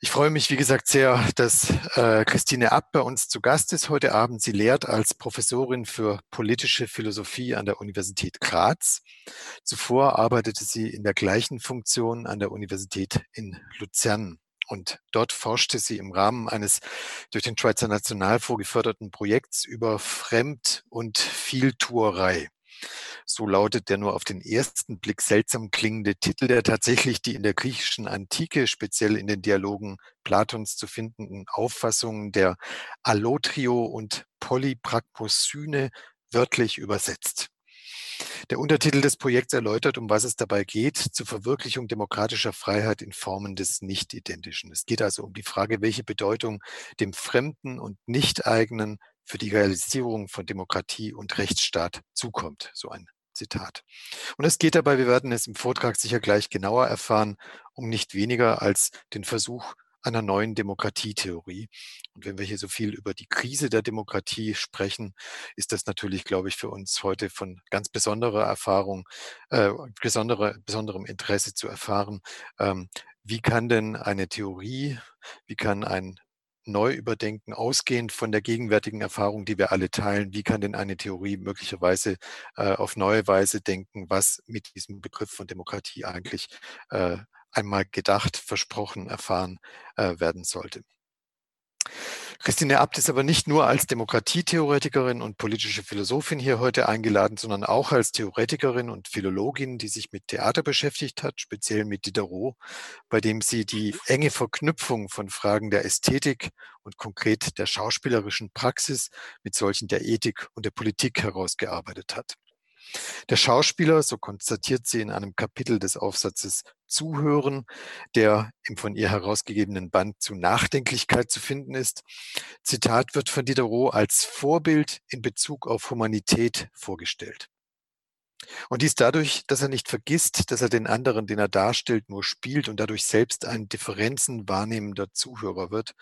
Ich freue mich, wie gesagt, sehr, dass äh, Christine Abt bei uns zu Gast ist heute Abend. Sie lehrt als Professorin für politische Philosophie an der Universität Graz. Zuvor arbeitete sie in der gleichen Funktion an der Universität in Luzern. Und dort forschte sie im Rahmen eines durch den Schweizer Nationalfonds geförderten Projekts über Fremd- und Vieltuerei. So lautet der nur auf den ersten Blick seltsam klingende Titel, der tatsächlich die in der griechischen Antike, speziell in den Dialogen Platons zu findenden Auffassungen der Allotrio und Polypragmosyne wörtlich übersetzt. Der Untertitel des Projekts erläutert, um was es dabei geht, zur Verwirklichung demokratischer Freiheit in Formen des Nicht-Identischen. Es geht also um die Frage, welche Bedeutung dem Fremden und Nicht-Eigenen für die Realisierung von Demokratie und Rechtsstaat zukommt. So ein Zitat. Und es geht dabei, wir werden es im Vortrag sicher gleich genauer erfahren, um nicht weniger als den Versuch einer neuen Demokratietheorie. Und wenn wir hier so viel über die Krise der Demokratie sprechen, ist das natürlich, glaube ich, für uns heute von ganz besonderer Erfahrung, äh, besondere, besonderem Interesse zu erfahren. Ähm, wie kann denn eine Theorie, wie kann ein Neuüberdenken, ausgehend von der gegenwärtigen Erfahrung, die wir alle teilen. Wie kann denn eine Theorie möglicherweise äh, auf neue Weise denken, was mit diesem Begriff von Demokratie eigentlich äh, einmal gedacht, versprochen, erfahren äh, werden sollte? Christine Abt ist aber nicht nur als Demokratietheoretikerin und politische Philosophin hier heute eingeladen, sondern auch als Theoretikerin und Philologin, die sich mit Theater beschäftigt hat, speziell mit Diderot, bei dem sie die enge Verknüpfung von Fragen der Ästhetik und konkret der schauspielerischen Praxis mit solchen der Ethik und der Politik herausgearbeitet hat. Der Schauspieler, so konstatiert sie in einem Kapitel des Aufsatzes Zuhören, der im von ihr herausgegebenen Band zu Nachdenklichkeit zu finden ist. Zitat wird von Diderot als Vorbild in Bezug auf Humanität vorgestellt. Und dies dadurch, dass er nicht vergisst, dass er den anderen, den er darstellt, nur spielt und dadurch selbst ein Differenzen wahrnehmender Zuhörer wird,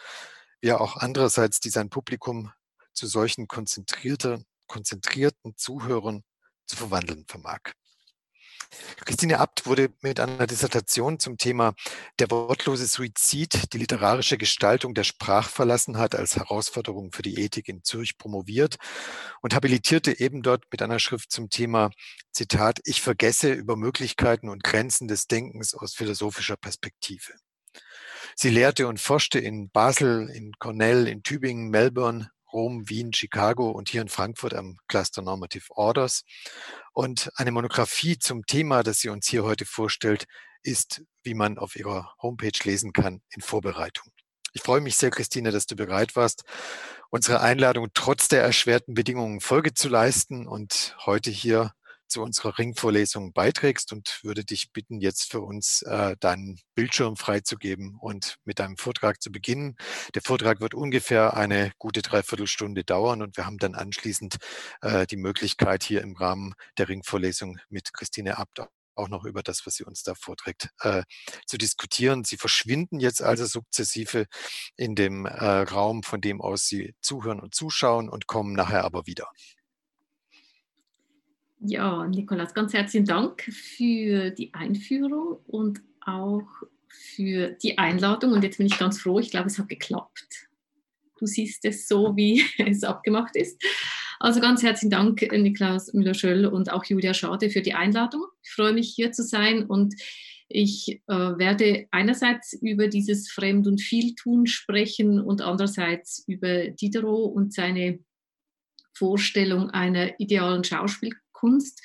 wie er auch andererseits die sein Publikum zu solchen konzentrierten, konzentrierten Zuhörern zu verwandeln vermag. Christine Abt wurde mit einer Dissertation zum Thema Der wortlose Suizid, die literarische Gestaltung der Sprachverlassenheit als Herausforderung für die Ethik in Zürich promoviert und habilitierte eben dort mit einer Schrift zum Thema, Zitat, Ich vergesse über Möglichkeiten und Grenzen des Denkens aus philosophischer Perspektive. Sie lehrte und forschte in Basel, in Cornell, in Tübingen, Melbourne, Rom, Wien, Chicago und hier in Frankfurt am Cluster Normative Orders. Und eine Monographie zum Thema, das sie uns hier heute vorstellt, ist, wie man auf ihrer Homepage lesen kann, in Vorbereitung. Ich freue mich sehr, Christine, dass du bereit warst, unserer Einladung trotz der erschwerten Bedingungen Folge zu leisten und heute hier zu unserer Ringvorlesung beiträgst und würde dich bitten, jetzt für uns äh, deinen Bildschirm freizugeben und mit deinem Vortrag zu beginnen. Der Vortrag wird ungefähr eine gute Dreiviertelstunde dauern und wir haben dann anschließend äh, die Möglichkeit, hier im Rahmen der Ringvorlesung mit Christine Abt auch noch über das, was sie uns da vorträgt, äh, zu diskutieren. Sie verschwinden jetzt also sukzessive in dem äh, Raum, von dem aus Sie zuhören und zuschauen und kommen nachher aber wieder. Ja, Nikolas, ganz herzlichen Dank für die Einführung und auch für die Einladung. Und jetzt bin ich ganz froh, ich glaube, es hat geklappt. Du siehst es so, wie es abgemacht ist. Also ganz herzlichen Dank, Niklaus Müller-Schöll und auch Julia Schade für die Einladung. Ich freue mich, hier zu sein und ich äh, werde einerseits über dieses Fremd- und Vieltun sprechen und andererseits über Diderot und seine Vorstellung einer idealen Schauspiel Kunst.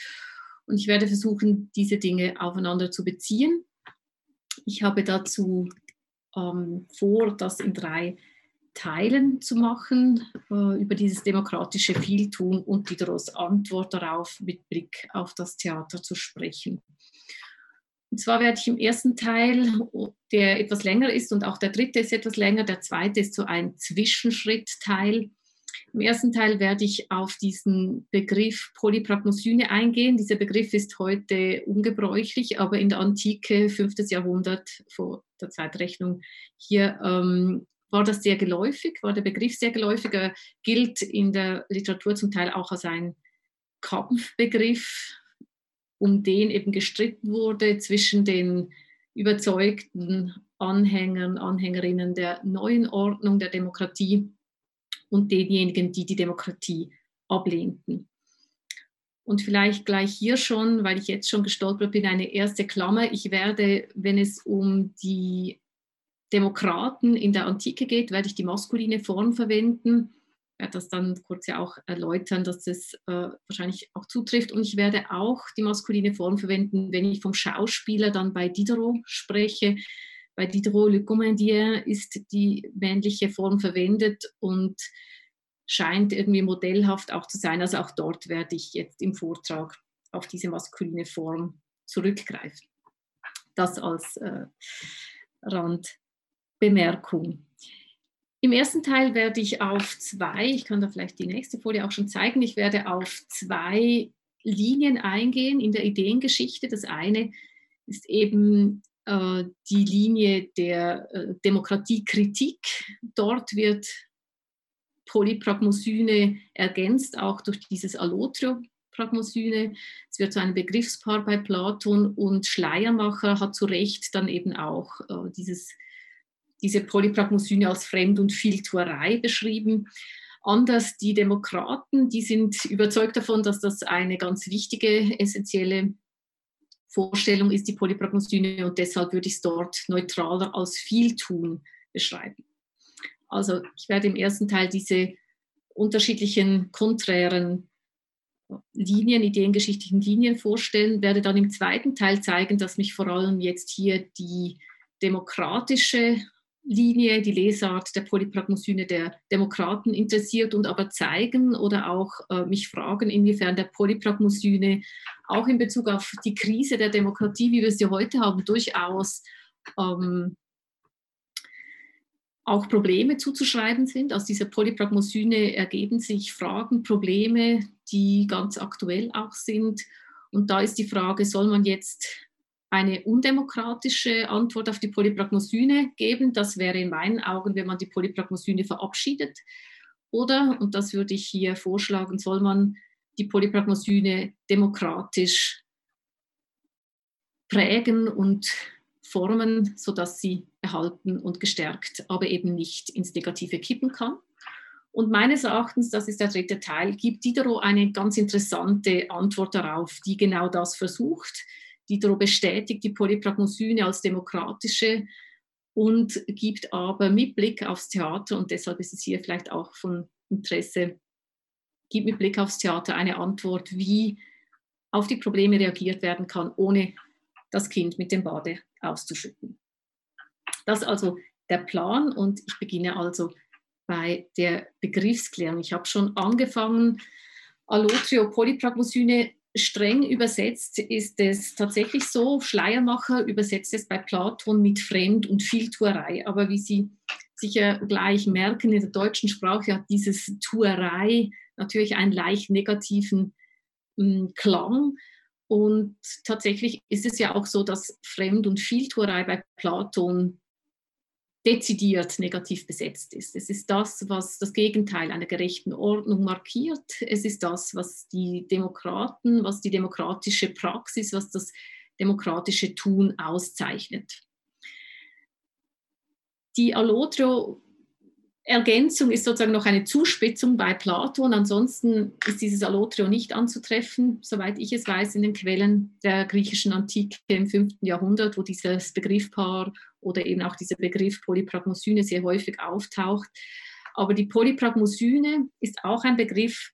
Und ich werde versuchen, diese Dinge aufeinander zu beziehen. Ich habe dazu ähm, vor, das in drei Teilen zu machen, äh, über dieses demokratische Vieltun und Diderots Antwort darauf mit Blick auf das Theater zu sprechen. Und zwar werde ich im ersten Teil, der etwas länger ist und auch der dritte ist etwas länger, der zweite ist so ein Zwischenschrittteil, im ersten Teil werde ich auf diesen Begriff Polypragmosyne eingehen. Dieser Begriff ist heute ungebräuchlich, aber in der Antike, 5. Jahrhundert vor der Zeitrechnung, hier ähm, war das sehr geläufig, war der Begriff sehr geläufig, er gilt in der Literatur zum Teil auch als ein Kampfbegriff, um den eben gestritten wurde zwischen den überzeugten Anhängern, Anhängerinnen der neuen Ordnung der Demokratie und denjenigen, die die Demokratie ablehnten. Und vielleicht gleich hier schon, weil ich jetzt schon gestolpert bin, eine erste Klammer. Ich werde, wenn es um die Demokraten in der Antike geht, werde ich die maskuline Form verwenden. Ich werde das dann kurz ja auch erläutern, dass das äh, wahrscheinlich auch zutrifft. Und ich werde auch die maskuline Form verwenden, wenn ich vom Schauspieler dann bei Diderot spreche. Bei Diderot Le Commandien ist die männliche Form verwendet und scheint irgendwie modellhaft auch zu sein. Also auch dort werde ich jetzt im Vortrag auf diese maskuline Form zurückgreifen. Das als äh, Rand. Bemerkung. Im ersten Teil werde ich auf zwei, ich kann da vielleicht die nächste Folie auch schon zeigen, ich werde auf zwei Linien eingehen in der Ideengeschichte. Das eine ist eben die Linie der äh, Demokratiekritik. Dort wird Polypragmosyne ergänzt, auch durch dieses Allotrio-Pragmosyne. Es wird so ein Begriffspaar bei Platon und Schleiermacher hat zu Recht dann eben auch äh, dieses diese Polypragmosyne als Fremd- und Vieltuerei beschrieben. Anders die Demokraten, die sind überzeugt davon, dass das eine ganz wichtige, essentielle Vorstellung ist, die Polypragmosyne, und deshalb würde ich es dort neutraler als Vieltun beschreiben. Also ich werde im ersten Teil diese unterschiedlichen konträren Linien, ideengeschichtlichen Linien vorstellen, werde dann im zweiten Teil zeigen, dass mich vor allem jetzt hier die demokratische Linie, die Lesart der Polypragmosyne der Demokraten interessiert und aber zeigen oder auch äh, mich fragen, inwiefern der Polypragmosyne auch in Bezug auf die Krise der Demokratie, wie wir sie heute haben, durchaus ähm, auch Probleme zuzuschreiben sind. Aus dieser Polypragmosyne ergeben sich Fragen, Probleme, die ganz aktuell auch sind. Und da ist die Frage, soll man jetzt eine undemokratische Antwort auf die Polypragmosyne geben. Das wäre in meinen Augen, wenn man die Polypragmosyne verabschiedet. Oder, und das würde ich hier vorschlagen, soll man die Polypragmosyne demokratisch prägen und formen, sodass sie erhalten und gestärkt, aber eben nicht ins Negative kippen kann. Und meines Erachtens, das ist der dritte Teil, gibt Diderot eine ganz interessante Antwort darauf, die genau das versucht. Diderot bestätigt die Polypragmosyne als demokratische und gibt aber mit Blick aufs Theater, und deshalb ist es hier vielleicht auch von Interesse, gibt mit Blick aufs Theater eine Antwort, wie auf die Probleme reagiert werden kann, ohne das Kind mit dem Bade auszuschütten. Das ist also der Plan und ich beginne also bei der Begriffsklärung. Ich habe schon angefangen, Allotrio Polypragmosyne streng übersetzt ist es tatsächlich so, Schleiermacher übersetzt es bei Platon mit Fremd- und Vieltuerei. Aber wie Sie sicher gleich merken, in der deutschen Sprache hat dieses Tuerei natürlich einen leicht negativen äh, Klang. Und tatsächlich ist es ja auch so, dass Fremd- und Vieltuerei bei Platon dezidiert negativ besetzt ist. Es ist das, was das Gegenteil einer gerechten Ordnung markiert. Es ist das, was die Demokraten, was die demokratische Praxis, was das demokratische Tun auszeichnet. Die Allotrio Ergänzung ist sozusagen noch eine Zuspitzung bei Platon. Ansonsten ist dieses Allotrio nicht anzutreffen, soweit ich es weiß, in den Quellen der griechischen Antike im 5. Jahrhundert, wo dieses Begriffpaar oder eben auch dieser Begriff Polypragmosyne sehr häufig auftaucht. Aber die Polypragmosyne ist auch ein Begriff,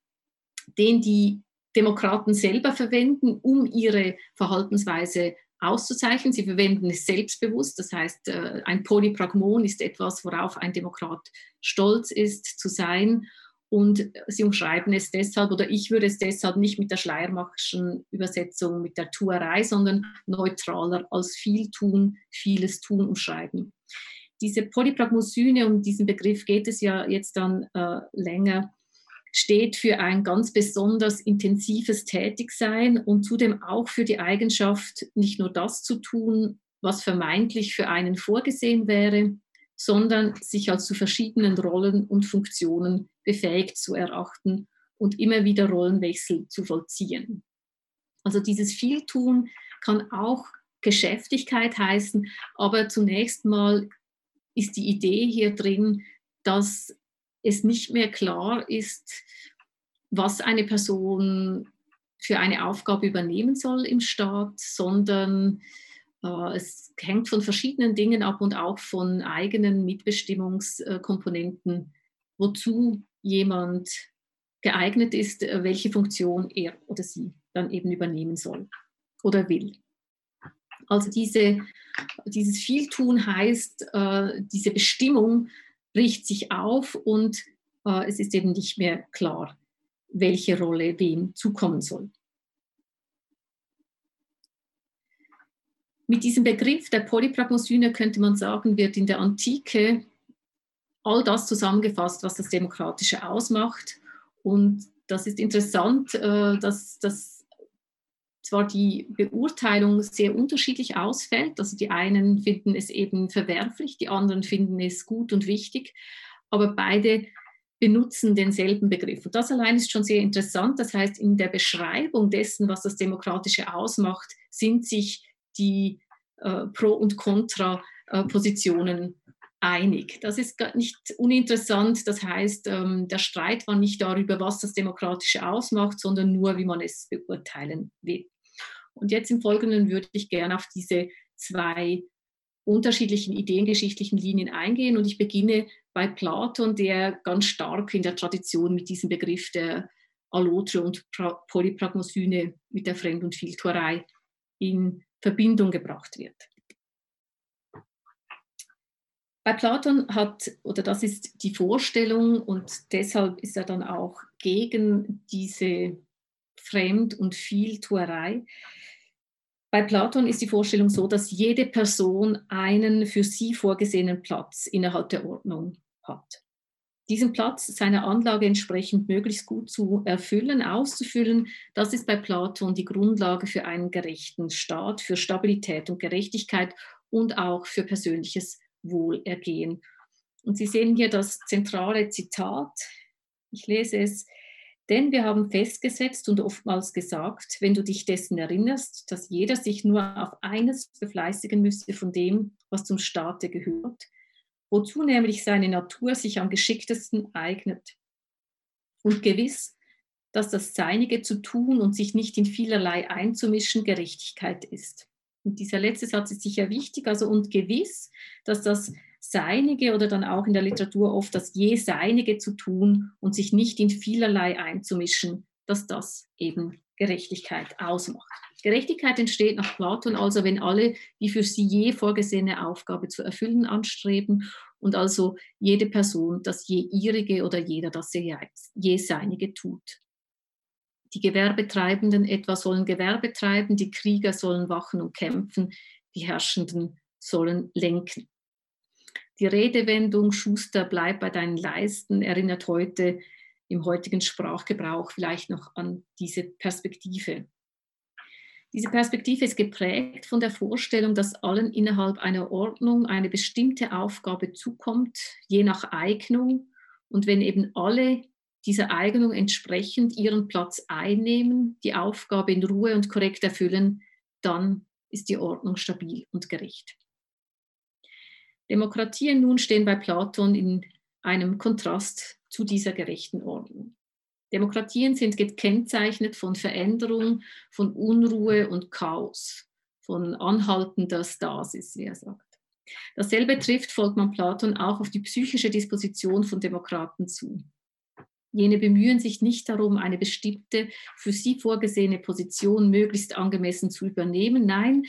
den die Demokraten selber verwenden, um ihre Verhaltensweise auszuzeichnen. Sie verwenden es selbstbewusst. Das heißt, äh, ein Polypragmon ist etwas, worauf ein Demokrat stolz ist zu sein. Und sie umschreiben es deshalb, oder ich würde es deshalb nicht mit der Schleiermachschen Übersetzung, mit der Tuerei, sondern neutraler als viel tun, vieles tun umschreiben. Diese Polypragmosyne, um diesen Begriff geht es ja jetzt dann äh, länger, steht für ein ganz besonders intensives Tätigsein und zudem auch für die Eigenschaft, nicht nur das zu tun, was vermeintlich für einen vorgesehen wäre, sondern sich als zu verschiedenen Rollen und Funktionen befähigt zu erachten und immer wieder Rollenwechsel zu vollziehen. Also dieses Vieltun kann auch Geschäftigkeit heißen. Aber zunächst mal ist die Idee hier drin, dass es nicht mehr klar ist, was eine Person für eine Aufgabe übernehmen soll im Staat, sondern äh, es hängt von verschiedenen Dingen ab und auch von eigenen Mitbestimmungskomponenten, wozu jemand geeignet ist, äh, welche Funktion er oder sie dann eben übernehmen soll oder will. Also diese, dieses Vieltun heißt, äh, diese Bestimmung bricht sich auf und äh, es ist eben nicht mehr klar, welche Rolle wem zukommen soll. Mit diesem Begriff der Polypragmosyne könnte man sagen, wird in der Antike all das zusammengefasst, was das Demokratische ausmacht. Und das ist interessant, äh, dass, dass zwar die Beurteilung sehr unterschiedlich ausfällt, also die einen finden es eben verwerflich, die anderen finden es gut und wichtig, aber beide benutzen denselben Begriff. Und das allein ist schon sehr interessant. Das heißt, in der Beschreibung dessen, was das Demokratische ausmacht, sind sich die äh, Pro- und Kontra-Positionen einig. Das ist nicht uninteressant. Das heißt, ähm, der Streit war nicht darüber, was das Demokratische ausmacht, sondern nur, wie man es beurteilen will. Und jetzt im Folgenden würde ich gerne auf diese zwei unterschiedlichen ideengeschichtlichen Linien eingehen. Und ich beginne bei Platon, der ganz stark in der Tradition mit diesem Begriff der Allotria und Polypragmosyne, mit der Fremd- und Vieltuerei in Verbindung gebracht wird. Bei Platon hat, oder das ist die Vorstellung und deshalb ist er dann auch gegen diese Fremd- und Vieltuerei. Bei Platon ist die Vorstellung so, dass jede Person einen für sie vorgesehenen Platz innerhalb der Ordnung hat diesen Platz seiner Anlage entsprechend möglichst gut zu erfüllen, auszufüllen, das ist bei Platon die Grundlage für einen gerechten Staat, für Stabilität und Gerechtigkeit und auch für persönliches Wohlergehen. Und Sie sehen hier das zentrale Zitat. Ich lese es. Denn wir haben festgesetzt und oftmals gesagt, wenn du dich dessen erinnerst, dass jeder sich nur auf eines befleißigen müsse von dem, was zum Staate gehört, wozu nämlich seine Natur sich am geschicktesten eignet. Und gewiss, dass das Seinige zu tun und sich nicht in vielerlei einzumischen Gerechtigkeit ist. Und dieser letzte Satz ist sicher wichtig, also und gewiss, dass das Seinige oder dann auch in der Literatur oft das je Seinige zu tun und sich nicht in vielerlei einzumischen, dass das eben Gerechtigkeit ausmacht. Gerechtigkeit entsteht nach Platon also, wenn alle die für sie je vorgesehene Aufgabe zu erfüllen anstreben und also jede Person das je ihrige oder jeder das je seinige tut. Die Gewerbetreibenden etwa sollen Gewerbe treiben, die Krieger sollen wachen und kämpfen, die Herrschenden sollen lenken. Die Redewendung Schuster, bleib bei deinen Leisten erinnert heute im heutigen Sprachgebrauch vielleicht noch an diese Perspektive. Diese Perspektive ist geprägt von der Vorstellung, dass allen innerhalb einer Ordnung eine bestimmte Aufgabe zukommt, je nach Eignung. Und wenn eben alle dieser Eignung entsprechend ihren Platz einnehmen, die Aufgabe in Ruhe und korrekt erfüllen, dann ist die Ordnung stabil und gerecht. Demokratien nun stehen bei Platon in einem Kontrast zu dieser gerechten Ordnung. Demokratien sind gekennzeichnet von Veränderung, von Unruhe und Chaos, von anhaltender Stasis, wie er sagt. Dasselbe trifft, folgt man Platon, auch auf die psychische Disposition von Demokraten zu. Jene bemühen sich nicht darum, eine bestimmte, für sie vorgesehene Position möglichst angemessen zu übernehmen. Nein,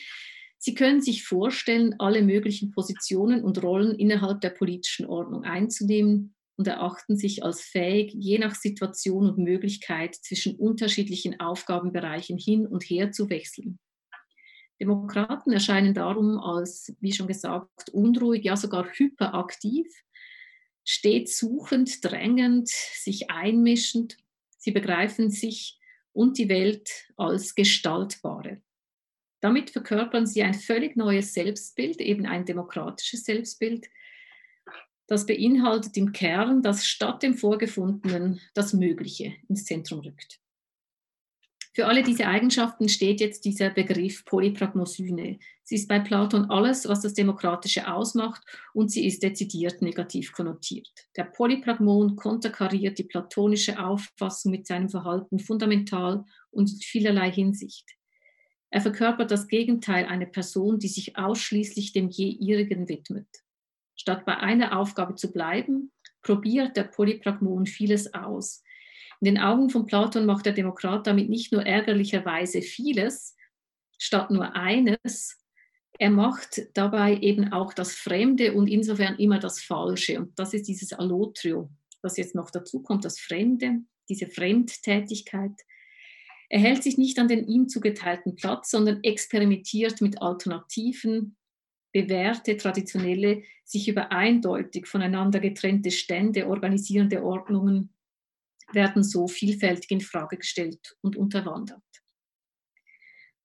sie können sich vorstellen, alle möglichen Positionen und Rollen innerhalb der politischen Ordnung einzunehmen und erachten sich als fähig, je nach Situation und Möglichkeit zwischen unterschiedlichen Aufgabenbereichen hin und her zu wechseln. Demokraten erscheinen darum als, wie schon gesagt, unruhig, ja sogar hyperaktiv, stets suchend, drängend, sich einmischend. Sie begreifen sich und die Welt als gestaltbare. Damit verkörpern sie ein völlig neues Selbstbild, eben ein demokratisches Selbstbild, das beinhaltet im Kern, dass statt dem Vorgefundenen das Mögliche ins Zentrum rückt. Für alle diese Eigenschaften steht jetzt dieser Begriff Polypragmosyne. Sie ist bei Platon alles, was das Demokratische ausmacht und sie ist dezidiert negativ konnotiert. Der Polypragmon konterkariert die platonische Auffassung mit seinem Verhalten fundamental und in vielerlei Hinsicht. Er verkörpert das Gegenteil einer Person, die sich ausschließlich dem je ihrigen widmet. Statt bei einer Aufgabe zu bleiben, probiert der Polypragmon vieles aus, in den Augen von Platon macht der Demokrat damit nicht nur ärgerlicherweise vieles, statt nur eines. Er macht dabei eben auch das Fremde und insofern immer das Falsche. Und das ist dieses Allotrio, was jetzt noch dazu kommt, das Fremde, diese Fremdtätigkeit. Er hält sich nicht an den ihm zugeteilten Platz, sondern experimentiert mit Alternativen, bewährte, traditionelle, sich über eindeutig voneinander getrennte Stände organisierende Ordnungen werden so vielfältig in Frage gestellt und unterwandert.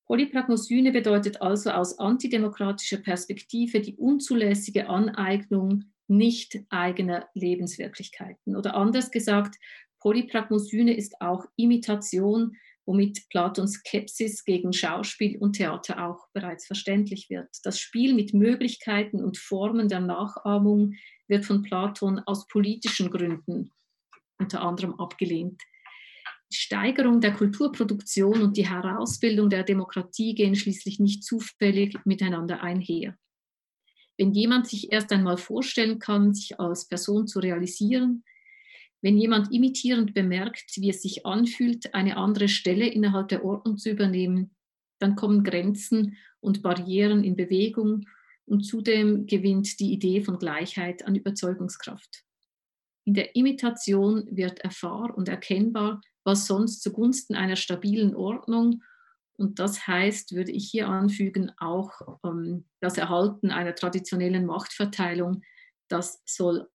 Polypragmosyne bedeutet also aus antidemokratischer Perspektive die unzulässige Aneignung nicht eigener Lebenswirklichkeiten. Oder anders gesagt, Polypragmosyne ist auch Imitation, womit Platons Skepsis gegen Schauspiel und Theater auch bereits verständlich wird. Das Spiel mit Möglichkeiten und Formen der Nachahmung wird von Platon aus politischen Gründen unter anderem abgelehnt. Die Steigerung der Kulturproduktion und die Herausbildung der Demokratie gehen schließlich nicht zufällig miteinander einher. Wenn jemand sich erst einmal vorstellen kann, sich als Person zu realisieren, wenn jemand imitierend bemerkt, wie es sich anfühlt, eine andere Stelle innerhalb der Ordnung zu übernehmen, dann kommen Grenzen und Barrieren in Bewegung und zudem gewinnt die Idee von Gleichheit an Überzeugungskraft. In der Imitation wird erfahr und erkennbar, was sonst zugunsten einer stabilen Ordnung und das heißt, würde ich hier anfügen, auch ähm, das Erhalten einer traditionellen Machtverteilung, das soll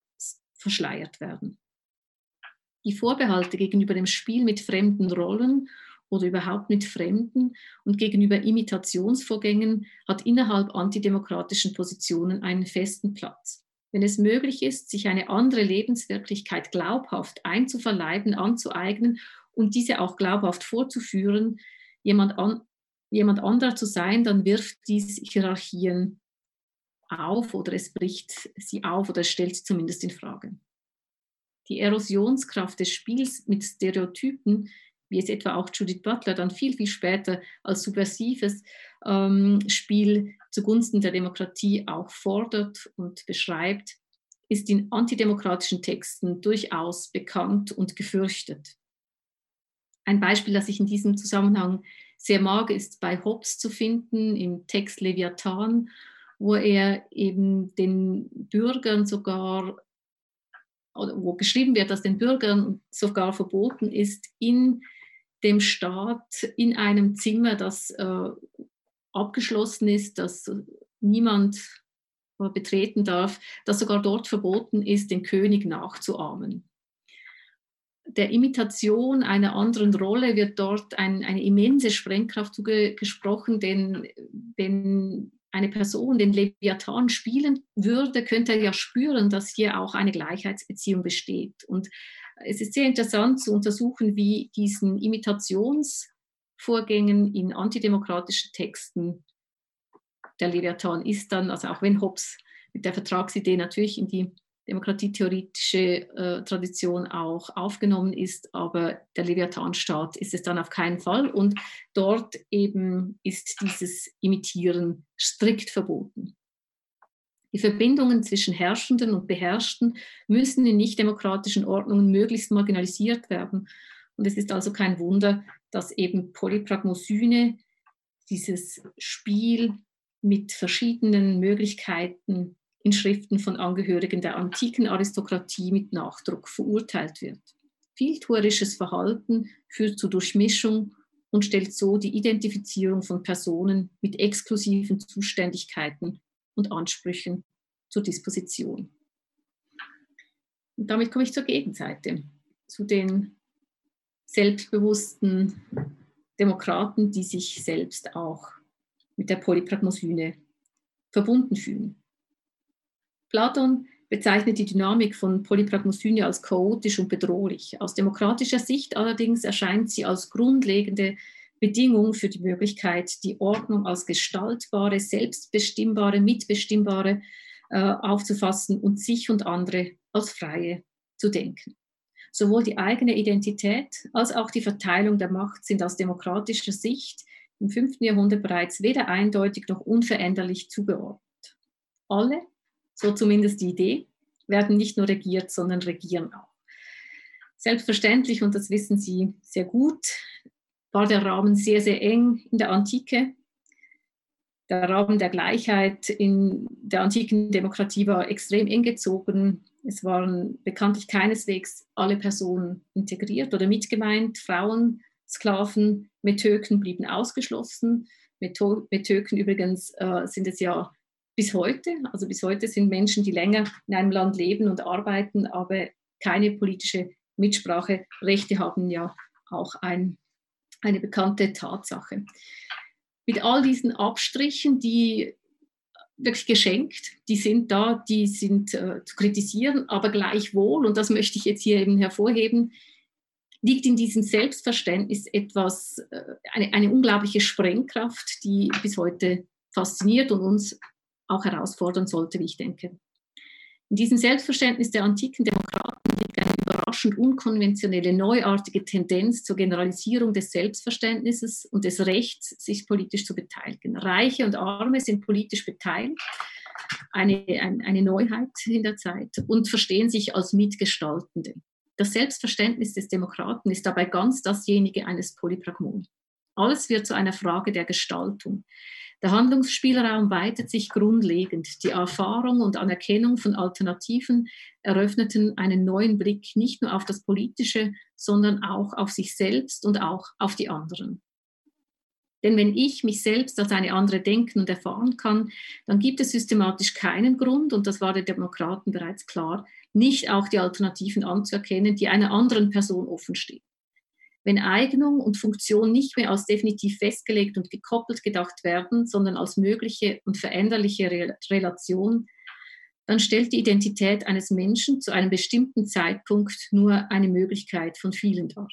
verschleiert werden. Die Vorbehalte gegenüber dem Spiel mit fremden Rollen oder überhaupt mit Fremden und gegenüber Imitationsvorgängen hat innerhalb antidemokratischen Positionen einen festen Platz wenn es möglich ist, sich eine andere Lebenswirklichkeit glaubhaft einzuverleiben, anzueignen und diese auch glaubhaft vorzuführen, jemand, an, jemand anderer zu sein, dann wirft dies Hierarchien auf oder es bricht sie auf oder stellt sie zumindest in Frage. Die Erosionskraft des Spiels mit Stereotypen, wie es etwa auch Judith Butler dann viel, viel später als subversives ähm, Spiel zugunsten der Demokratie auch fordert und beschreibt, ist in antidemokratischen Texten durchaus bekannt und gefürchtet. Ein Beispiel, das ich in diesem Zusammenhang sehr mag, ist bei Hobbes zu finden im Text Leviathan, wo er eben den Bürgern sogar, wo geschrieben wird, dass den Bürgern sogar verboten ist, in dem Staat in einem Zimmer, das äh, abgeschlossen ist, dass niemand betreten darf, dass sogar dort verboten ist, den König nachzuahmen. Der Imitation einer anderen Rolle wird dort ein, eine immense Sprengkraft zugesprochen, denn wenn eine Person den Leviathan spielen würde, könnte er ja spüren, dass hier auch eine Gleichheitsbeziehung besteht. Und es ist sehr interessant zu untersuchen, wie diesen Imitations- Vorgängen in antidemokratischen Texten. Der Leviathan ist dann, also auch wenn Hobbes mit der Vertragsidee natürlich in die demokratietheoretische äh, Tradition auch aufgenommen ist, aber der Leviathanstaat ist es dann auf keinen Fall und dort eben ist dieses Imitieren strikt verboten. Die Verbindungen zwischen Herrschenden und Beherrschten müssen in nichtdemokratischen Ordnungen möglichst marginalisiert werden. Und es ist also kein Wunder, dass eben Polypragmosyne, dieses Spiel mit verschiedenen Möglichkeiten in Schriften von Angehörigen der antiken Aristokratie mit Nachdruck verurteilt wird. Vieltuerisches Verhalten führt zu Durchmischung und stellt so die Identifizierung von Personen mit exklusiven Zuständigkeiten und Ansprüchen zur Disposition. Und damit komme ich zur Gegenseite, zu den selbstbewussten Demokraten, die sich selbst auch mit der Polypragmosyne verbunden fühlen. Platon bezeichnet die Dynamik von Polypragmosyne als chaotisch und bedrohlich. Aus demokratischer Sicht allerdings erscheint sie als grundlegende Bedingung für die Möglichkeit, die Ordnung als gestaltbare, selbstbestimmbare, mitbestimmbare äh, aufzufassen und sich und andere als freie zu denken. Sowohl die eigene Identität als auch die Verteilung der Macht sind aus demokratischer Sicht im 5. Jahrhundert bereits weder eindeutig noch unveränderlich zugeordnet. Alle, so zumindest die Idee, werden nicht nur regiert, sondern regieren auch. Selbstverständlich, und das wissen Sie sehr gut, war der Rahmen sehr, sehr eng in der Antike. Der Rahmen der Gleichheit in der antiken Demokratie war extrem eng gezogen. Es waren bekanntlich keineswegs alle Personen integriert oder mitgemeint. Frauen, Sklaven, Metöken blieben ausgeschlossen. Metöken übrigens äh, sind es ja bis heute. Also bis heute sind Menschen, die länger in einem Land leben und arbeiten, aber keine politische Mitspracherechte haben, ja auch ein, eine bekannte Tatsache. Mit all diesen Abstrichen, die wirklich geschenkt. Die sind da, die sind äh, zu kritisieren, aber gleichwohl, und das möchte ich jetzt hier eben hervorheben, liegt in diesem Selbstverständnis etwas, äh, eine, eine unglaubliche Sprengkraft, die bis heute fasziniert und uns auch herausfordern sollte, wie ich denke. In diesem Selbstverständnis der antiken Demokraten liegt eine überraschend unkonventionelle, neuartige Tendenz zur Generalisierung des Selbstverständnisses und des Rechts, sich politisch zu beteiligen. Reiche und Arme sind politisch beteiligt, eine, eine, Neuheit in der Zeit, und verstehen sich als Mitgestaltende. Das Selbstverständnis des Demokraten ist dabei ganz dasjenige eines Polypragmon. Alles wird zu einer Frage der Gestaltung. Der Handlungsspielraum weitet sich grundlegend. Die Erfahrung und Anerkennung von Alternativen eröffneten einen neuen Blick nicht nur auf das Politische, sondern auch auf sich selbst und auch auf die anderen. Denn wenn ich mich selbst als eine andere denken und erfahren kann, dann gibt es systematisch keinen Grund, und das war den Demokraten bereits klar, nicht auch die Alternativen anzuerkennen, die einer anderen Person offenstehen. Wenn Eignung und Funktion nicht mehr als definitiv festgelegt und gekoppelt gedacht werden, sondern als mögliche und veränderliche Re Relation, dann stellt die Identität eines Menschen zu einem bestimmten Zeitpunkt nur eine Möglichkeit von vielen dar.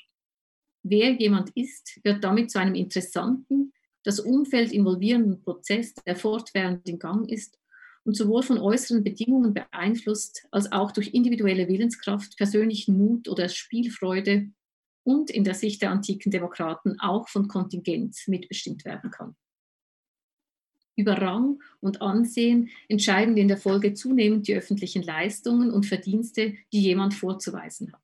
Wer jemand ist, wird damit zu einem interessanten, das Umfeld involvierenden Prozess, der fortwährend in Gang ist und sowohl von äußeren Bedingungen beeinflusst, als auch durch individuelle Willenskraft, persönlichen Mut oder Spielfreude und in der Sicht der antiken Demokraten auch von Kontingenz mitbestimmt werden kann. Über Rang und Ansehen entscheiden in der Folge zunehmend die öffentlichen Leistungen und Verdienste, die jemand vorzuweisen hat.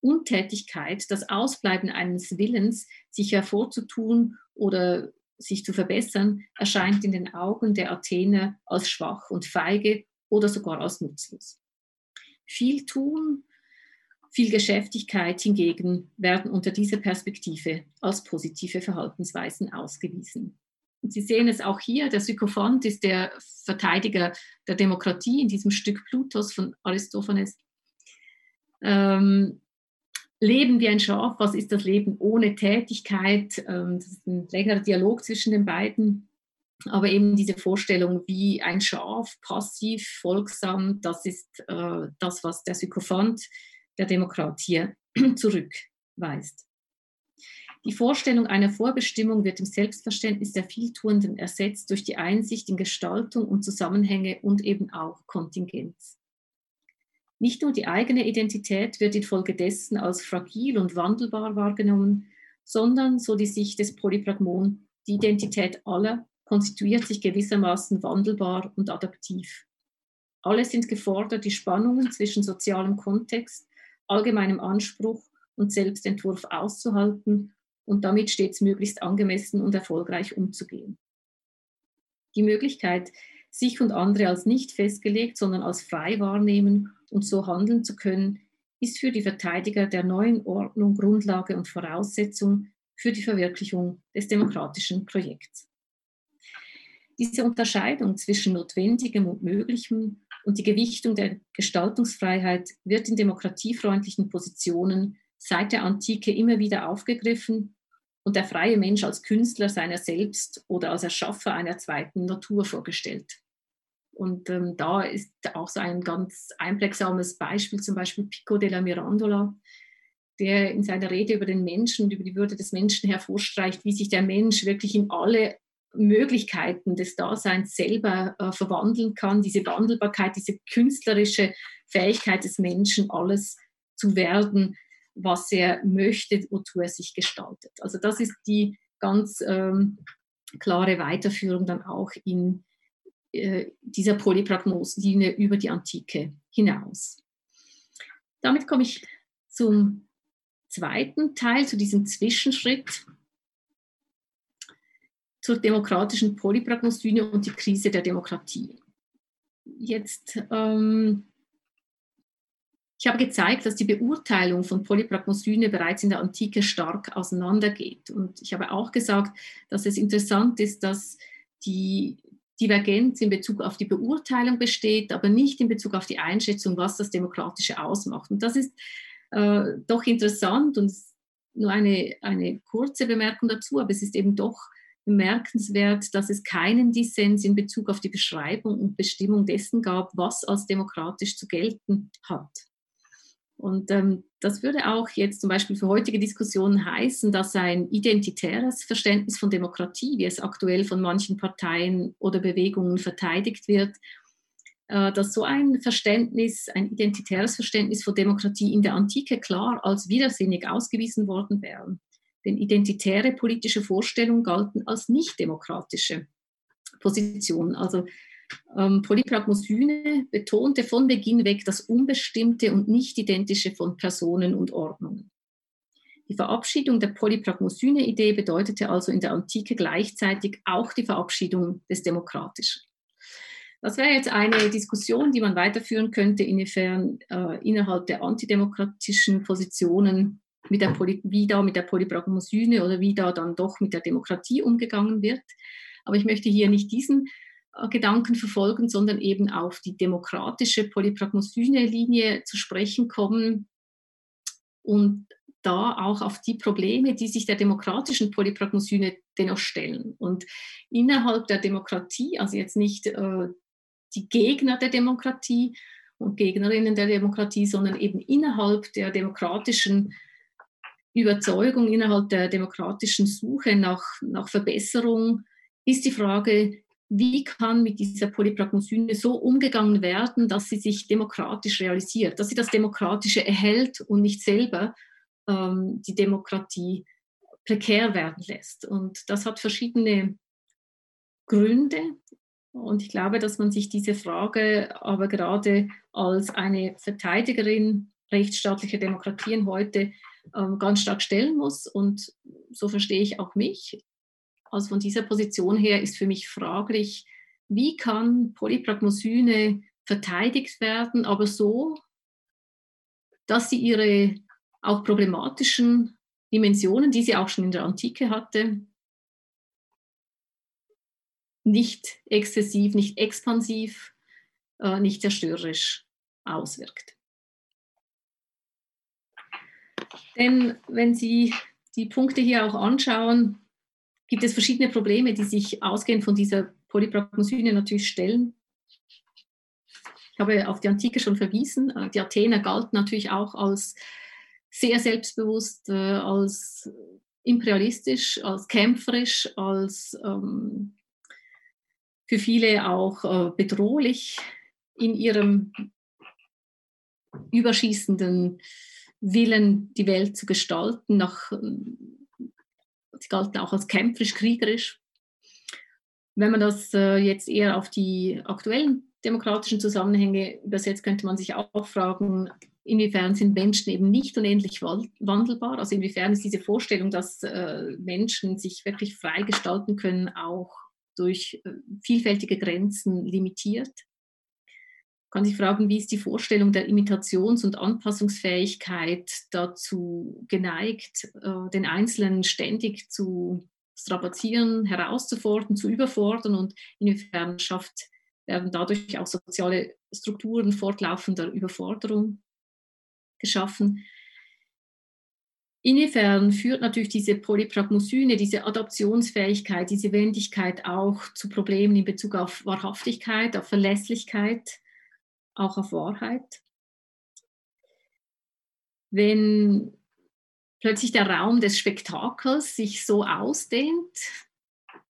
Untätigkeit, das Ausbleiben eines Willens, sich hervorzutun oder sich zu verbessern, erscheint in den Augen der Athener als schwach und feige oder sogar als nutzlos. Viel tun viel Geschäftigkeit hingegen werden unter dieser Perspektive als positive Verhaltensweisen ausgewiesen. Und Sie sehen es auch hier, der Sykophant ist der Verteidiger der Demokratie in diesem Stück Plutos von Aristophanes. Ähm, Leben wie ein Schaf, was ist das Leben ohne Tätigkeit? Ähm, das ist ein längerer Dialog zwischen den beiden. Aber eben diese Vorstellung, wie ein Schaf, passiv, folgsam, das ist äh, das, was der Sykophant der Demokratie zurückweist. Die Vorstellung einer Vorbestimmung wird im Selbstverständnis der Vieltuenden ersetzt durch die Einsicht in Gestaltung und Zusammenhänge und eben auch Kontingenz. Nicht nur die eigene Identität wird infolgedessen als fragil und wandelbar wahrgenommen, sondern, so die Sicht des Polypragmon, die Identität aller konstituiert sich gewissermaßen wandelbar und adaptiv. Alle sind gefordert, die Spannungen zwischen sozialem Kontext allgemeinem Anspruch und Selbstentwurf auszuhalten und damit stets möglichst angemessen und erfolgreich umzugehen. Die Möglichkeit, sich und andere als nicht festgelegt, sondern als frei wahrnehmen und so handeln zu können, ist für die Verteidiger der neuen Ordnung Grundlage und Voraussetzung für die Verwirklichung des demokratischen Projekts. Diese Unterscheidung zwischen Notwendigem und Möglichem und die Gewichtung der Gestaltungsfreiheit wird in demokratiefreundlichen Positionen seit der Antike immer wieder aufgegriffen und der freie Mensch als Künstler seiner selbst oder als Erschaffer einer zweiten Natur vorgestellt. Und ähm, da ist auch so ein ganz einprägsames Beispiel, zum Beispiel Pico della Mirandola, der in seiner Rede über den Menschen, über die Würde des Menschen hervorstreicht, wie sich der Mensch wirklich in alle Möglichkeiten des Daseins selber äh, verwandeln kann, diese Wandelbarkeit, diese künstlerische Fähigkeit des Menschen, alles zu werden, was er möchte, wozu er sich gestaltet. Also das ist die ganz ähm, klare Weiterführung dann auch in äh, dieser Polypragmoslinie über die Antike hinaus. Damit komme ich zum zweiten Teil, zu diesem Zwischenschritt zur demokratischen Polypragmoslinie und die Krise der Demokratie. Jetzt ähm, ich habe gezeigt, dass die Beurteilung von Polypragmosyne bereits in der Antike stark auseinandergeht. Und ich habe auch gesagt, dass es interessant ist, dass die Divergenz in Bezug auf die Beurteilung besteht, aber nicht in Bezug auf die Einschätzung, was das Demokratische ausmacht. Und das ist äh, doch interessant und nur eine, eine kurze Bemerkung dazu, aber es ist eben doch bemerkenswert, dass es keinen Dissens in Bezug auf die Beschreibung und Bestimmung dessen gab, was als demokratisch zu gelten hat. Und ähm, das würde auch jetzt zum Beispiel für heutige Diskussionen heißen, dass ein identitäres Verständnis von Demokratie, wie es aktuell von manchen Parteien oder Bewegungen verteidigt wird, äh, dass so ein Verständnis, ein identitäres Verständnis von Demokratie in der Antike klar als widersinnig ausgewiesen worden wäre. Denn identitäre politische Vorstellungen galten als nicht demokratische Positionen. Also ähm, Polypragmosyne betonte von Beginn weg das Unbestimmte und Nicht-Identische von Personen und Ordnungen. Die Verabschiedung der Polypragmosyne-Idee bedeutete also in der Antike gleichzeitig auch die Verabschiedung des Demokratischen. Das wäre jetzt eine Diskussion, die man weiterführen könnte, inwiefern äh, innerhalb der antidemokratischen Positionen mit der Poly wie da mit der Polypragmosyne oder wie da dann doch mit der Demokratie umgegangen wird. Aber ich möchte hier nicht diesen äh, Gedanken verfolgen, sondern eben auf die demokratische Polypragmosyne-Linie zu sprechen kommen und da auch auf die Probleme, die sich der demokratischen Polypragmosyne dennoch stellen. Und innerhalb der Demokratie, also jetzt nicht äh, die Gegner der Demokratie und Gegnerinnen der Demokratie, sondern eben innerhalb der demokratischen Überzeugung, innerhalb der demokratischen Suche nach, nach Verbesserung, ist die Frage, wie kann mit dieser Polypragmosyne so umgegangen werden, dass sie sich demokratisch realisiert, dass sie das Demokratische erhält und nicht selber ähm, die Demokratie prekär werden lässt. Und das hat verschiedene Gründe. Und ich glaube, dass man sich diese Frage aber gerade als eine Verteidigerin rechtsstaatlicher Demokratien heute ganz stark stellen muss. Und so verstehe ich auch mich. Also von dieser Position her ist für mich fraglich, wie kann Polypragmosyne verteidigt werden, aber so, dass sie ihre auch problematischen Dimensionen, die sie auch schon in der Antike hatte, nicht exzessiv, nicht expansiv, äh, nicht zerstörerisch auswirkt. Denn wenn Sie die Punkte hier auch anschauen, gibt es verschiedene Probleme, die sich ausgehend von dieser Polypragmosyne natürlich stellen. Ich habe auf die Antike schon verwiesen. Die Athener galten natürlich auch als sehr selbstbewusst, äh, als imperialistisch, als kämpferisch, als ähm, für viele auch äh, bedrohlich in ihrem überschießenden Willen, die Welt zu gestalten, nach sie galten auch als kämpferisch, kriegerisch. Wenn man das äh, jetzt eher auf die aktuellen demokratischen Zusammenhänge übersetzt, könnte man sich auch fragen, inwiefern sind Menschen eben nicht unendlich wandelbar? Also inwiefern ist diese Vorstellung, dass äh, Menschen sich wirklich frei gestalten können, auch durch äh, vielfältige Grenzen limitiert? Kann sich fragen, wie ist die Vorstellung der Imitations- und Anpassungsfähigkeit dazu geneigt, äh, den Einzelnen ständig zu strapazieren, herauszufordern, zu überfordern und inwiefern schafft, werden dadurch auch soziale Strukturen fortlaufender Überforderung geschaffen. Inwiefern führt natürlich diese Polypragmosyne, diese Adaptionsfähigkeit, diese Wendigkeit auch zu Problemen in Bezug auf Wahrhaftigkeit, auf Verlässlichkeit, auch auf Wahrheit. Wenn plötzlich der Raum des Spektakels sich so ausdehnt.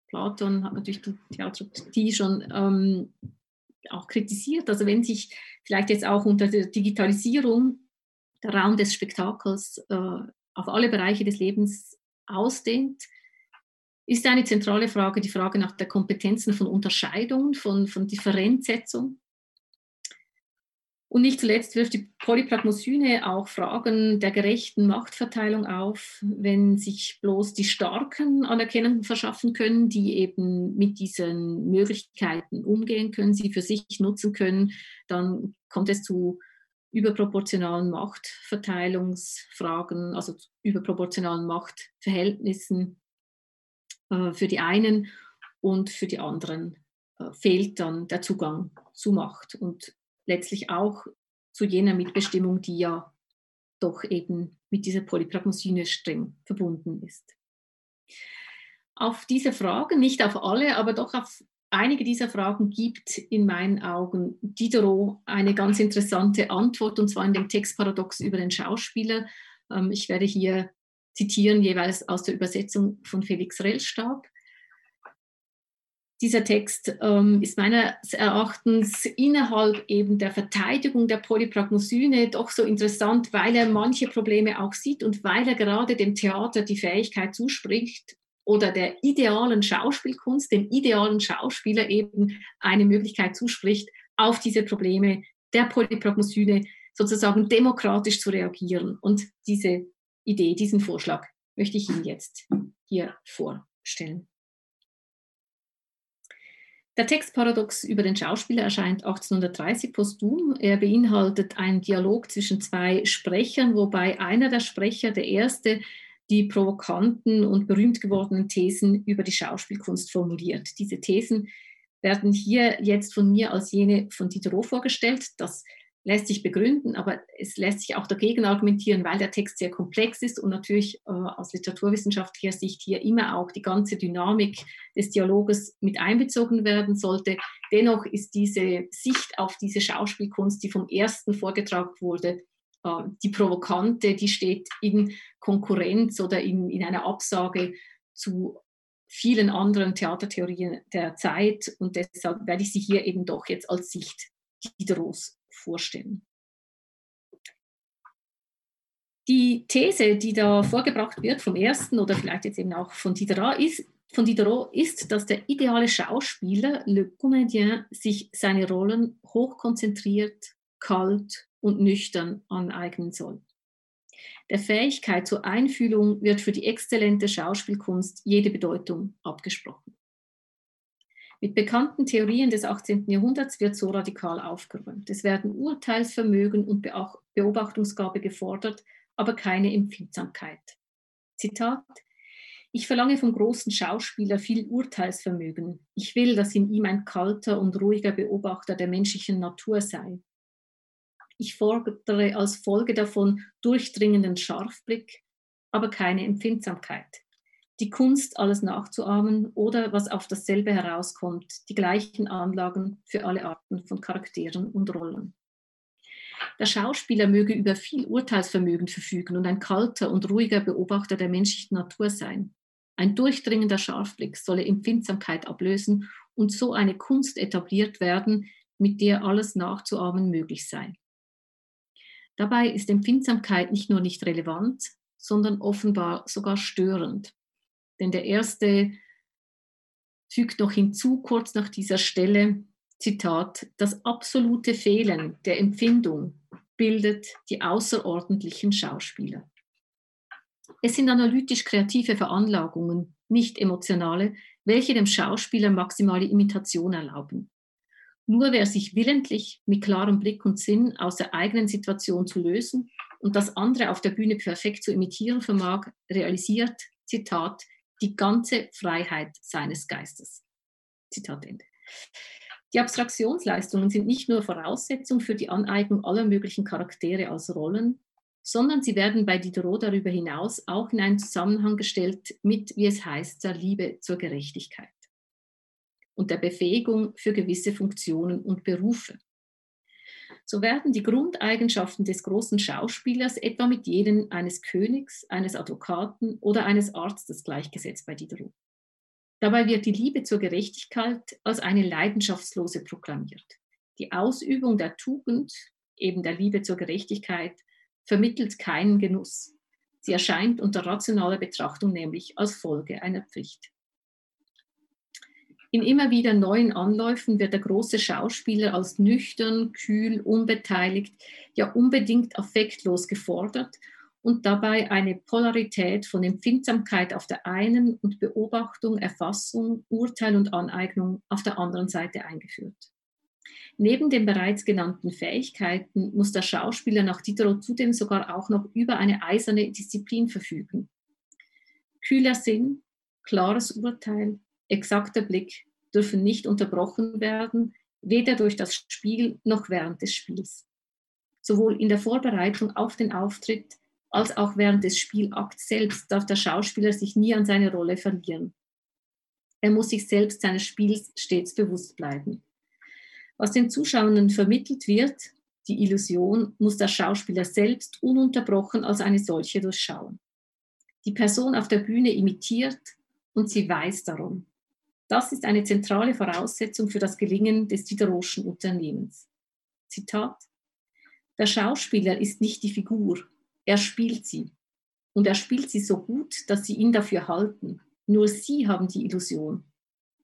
Platon hat natürlich die Theatrokratie schon ähm, auch kritisiert. Also wenn sich vielleicht jetzt auch unter der Digitalisierung der Raum des Spektakels äh, auf alle Bereiche des Lebens ausdehnt, ist eine zentrale Frage die Frage nach der Kompetenzen von Unterscheidung, von, von Differenzsetzung. Und nicht zuletzt wirft die Polypragmosyne auch Fragen der gerechten Machtverteilung auf, wenn sich bloß die Starken Anerkennung verschaffen können, die eben mit diesen Möglichkeiten umgehen können, sie für sich nutzen können, dann kommt es zu überproportionalen Machtverteilungsfragen, also überproportionalen Machtverhältnissen äh, für die einen und für die anderen äh, fehlt dann der Zugang zu Macht. Und letztlich auch zu jener Mitbestimmung, die ja doch eben mit dieser Polypragmosine streng verbunden ist. Auf diese Fragen, nicht auf alle, aber doch auf einige dieser Fragen gibt in meinen Augen Diderot eine ganz interessante Antwort, und zwar in dem Textparadox über den Schauspieler. Ähm, ich werde hier zitieren, jeweils aus der Übersetzung von Felix Rellstab dieser Text ähm, ist meines Erachtens innerhalb eben der Verteidigung der Polypragmosyne doch so interessant, weil er manche Probleme auch sieht und weil er gerade dem Theater die Fähigkeit zuspricht oder der idealen Schauspielkunst, dem idealen Schauspieler eben eine Möglichkeit zuspricht, auf diese Probleme der Polypragmosyne sozusagen demokratisch zu reagieren. Und diese Idee, diesen Vorschlag möchte ich Ihnen jetzt hier vorstellen. Der Textparadox über den Schauspieler erscheint 1830 posthum. Er beinhaltet einen Dialog zwischen zwei Sprechern, wobei einer der Sprecher, der erste, die provokanten und berühmt gewordenen Thesen über die Schauspielkunst formuliert. Diese Thesen werden hier jetzt von mir als jene von Diderot vorgestellt. Das lässt sich begründen, aber es lässt sich auch dagegen argumentieren, weil der Text sehr komplex ist und natürlich äh, aus literaturwissenschaftlicher Sicht hier immer auch die ganze Dynamik des Dialoges mit einbezogen werden sollte. Dennoch ist diese Sicht auf diese Schauspielkunst, die vom ersten vorgetragen wurde, äh, die provokante, die steht in Konkurrenz oder in, in einer Absage zu vielen anderen Theatertheorien der Zeit und deshalb werde ich sie hier eben doch jetzt als Sicht Diderots vorstellen. Die These, die da vorgebracht wird vom ersten oder vielleicht jetzt eben auch von Diderot, ist, von Diderot ist, dass der ideale Schauspieler, le comédien, sich seine Rollen hochkonzentriert, kalt und nüchtern aneignen soll. Der Fähigkeit zur Einfühlung wird für die exzellente Schauspielkunst jede Bedeutung abgesprochen. Mit bekannten Theorien des 18. Jahrhunderts wird so radikal aufgeräumt. Es werden Urteilsvermögen und Beobachtungsgabe gefordert, aber keine Empfindsamkeit. Zitat ich verlange vom großen Schauspieler viel Urteilsvermögen. Ich will, dass in ihm ein kalter und ruhiger Beobachter der menschlichen Natur sei. Ich fordere als Folge davon durchdringenden Scharfblick, aber keine Empfindsamkeit die Kunst, alles nachzuahmen oder was auf dasselbe herauskommt, die gleichen Anlagen für alle Arten von Charakteren und Rollen. Der Schauspieler möge über viel Urteilsvermögen verfügen und ein kalter und ruhiger Beobachter der menschlichen Natur sein. Ein durchdringender Scharfblick solle Empfindsamkeit ablösen und so eine Kunst etabliert werden, mit der alles nachzuahmen möglich sei. Dabei ist Empfindsamkeit nicht nur nicht relevant, sondern offenbar sogar störend. Denn der erste fügt noch hinzu, kurz nach dieser Stelle, Zitat, das absolute Fehlen der Empfindung bildet die außerordentlichen Schauspieler. Es sind analytisch kreative Veranlagungen, nicht emotionale, welche dem Schauspieler maximale Imitation erlauben. Nur wer sich willentlich mit klarem Blick und Sinn aus der eigenen Situation zu lösen und das andere auf der Bühne perfekt zu imitieren vermag, realisiert, Zitat, die ganze Freiheit seines Geistes. Zitat Ende. Die Abstraktionsleistungen sind nicht nur Voraussetzung für die Aneignung aller möglichen Charaktere als Rollen, sondern sie werden bei Diderot darüber hinaus auch in einen Zusammenhang gestellt mit, wie es heißt, der Liebe zur Gerechtigkeit und der Befähigung für gewisse Funktionen und Berufe. So werden die Grundeigenschaften des großen Schauspielers etwa mit jenen eines Königs, eines Advokaten oder eines Arztes gleichgesetzt bei Diderot. Dabei wird die Liebe zur Gerechtigkeit als eine leidenschaftslose proklamiert. Die Ausübung der Tugend, eben der Liebe zur Gerechtigkeit, vermittelt keinen Genuss. Sie erscheint unter rationaler Betrachtung nämlich als Folge einer Pflicht. In immer wieder neuen Anläufen wird der große Schauspieler als nüchtern, kühl, unbeteiligt, ja unbedingt affektlos gefordert und dabei eine Polarität von Empfindsamkeit auf der einen und Beobachtung, Erfassung, Urteil und Aneignung auf der anderen Seite eingeführt. Neben den bereits genannten Fähigkeiten muss der Schauspieler nach Diderot zudem sogar auch noch über eine eiserne Disziplin verfügen. Kühler Sinn, klares Urteil, exakter Blick dürfen nicht unterbrochen werden, weder durch das Spiel noch während des Spiels. Sowohl in der Vorbereitung auf den Auftritt als auch während des Spielakts selbst darf der Schauspieler sich nie an seine Rolle verlieren. Er muss sich selbst seines Spiels stets bewusst bleiben. Was den Zuschauern vermittelt wird, die Illusion, muss der Schauspieler selbst ununterbrochen als eine solche durchschauen. Die Person auf der Bühne imitiert und sie weiß darum. Das ist eine zentrale Voraussetzung für das Gelingen des Diderotschen Unternehmens. Zitat. Der Schauspieler ist nicht die Figur, er spielt sie. Und er spielt sie so gut, dass sie ihn dafür halten. Nur sie haben die Illusion.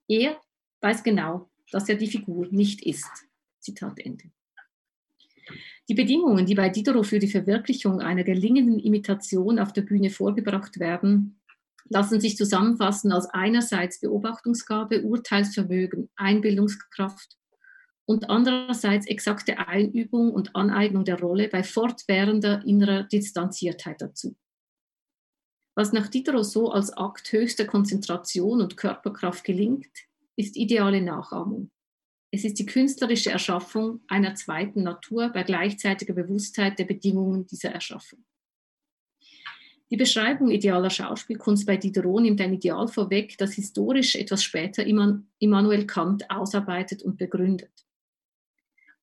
Er weiß genau, dass er die Figur nicht ist. Zitat Ende. Die Bedingungen, die bei Diderot für die Verwirklichung einer gelingenden Imitation auf der Bühne vorgebracht werden, lassen sich zusammenfassen als einerseits Beobachtungsgabe, Urteilsvermögen, Einbildungskraft und andererseits exakte Einübung und Aneignung der Rolle bei fortwährender innerer Distanziertheit dazu. Was nach Diderot so als Akt höchster Konzentration und Körperkraft gelingt, ist ideale Nachahmung. Es ist die künstlerische Erschaffung einer zweiten Natur bei gleichzeitiger Bewusstheit der Bedingungen dieser Erschaffung. Die Beschreibung idealer Schauspielkunst bei Diderot nimmt ein Ideal vorweg, das historisch etwas später Immanuel Kant ausarbeitet und begründet.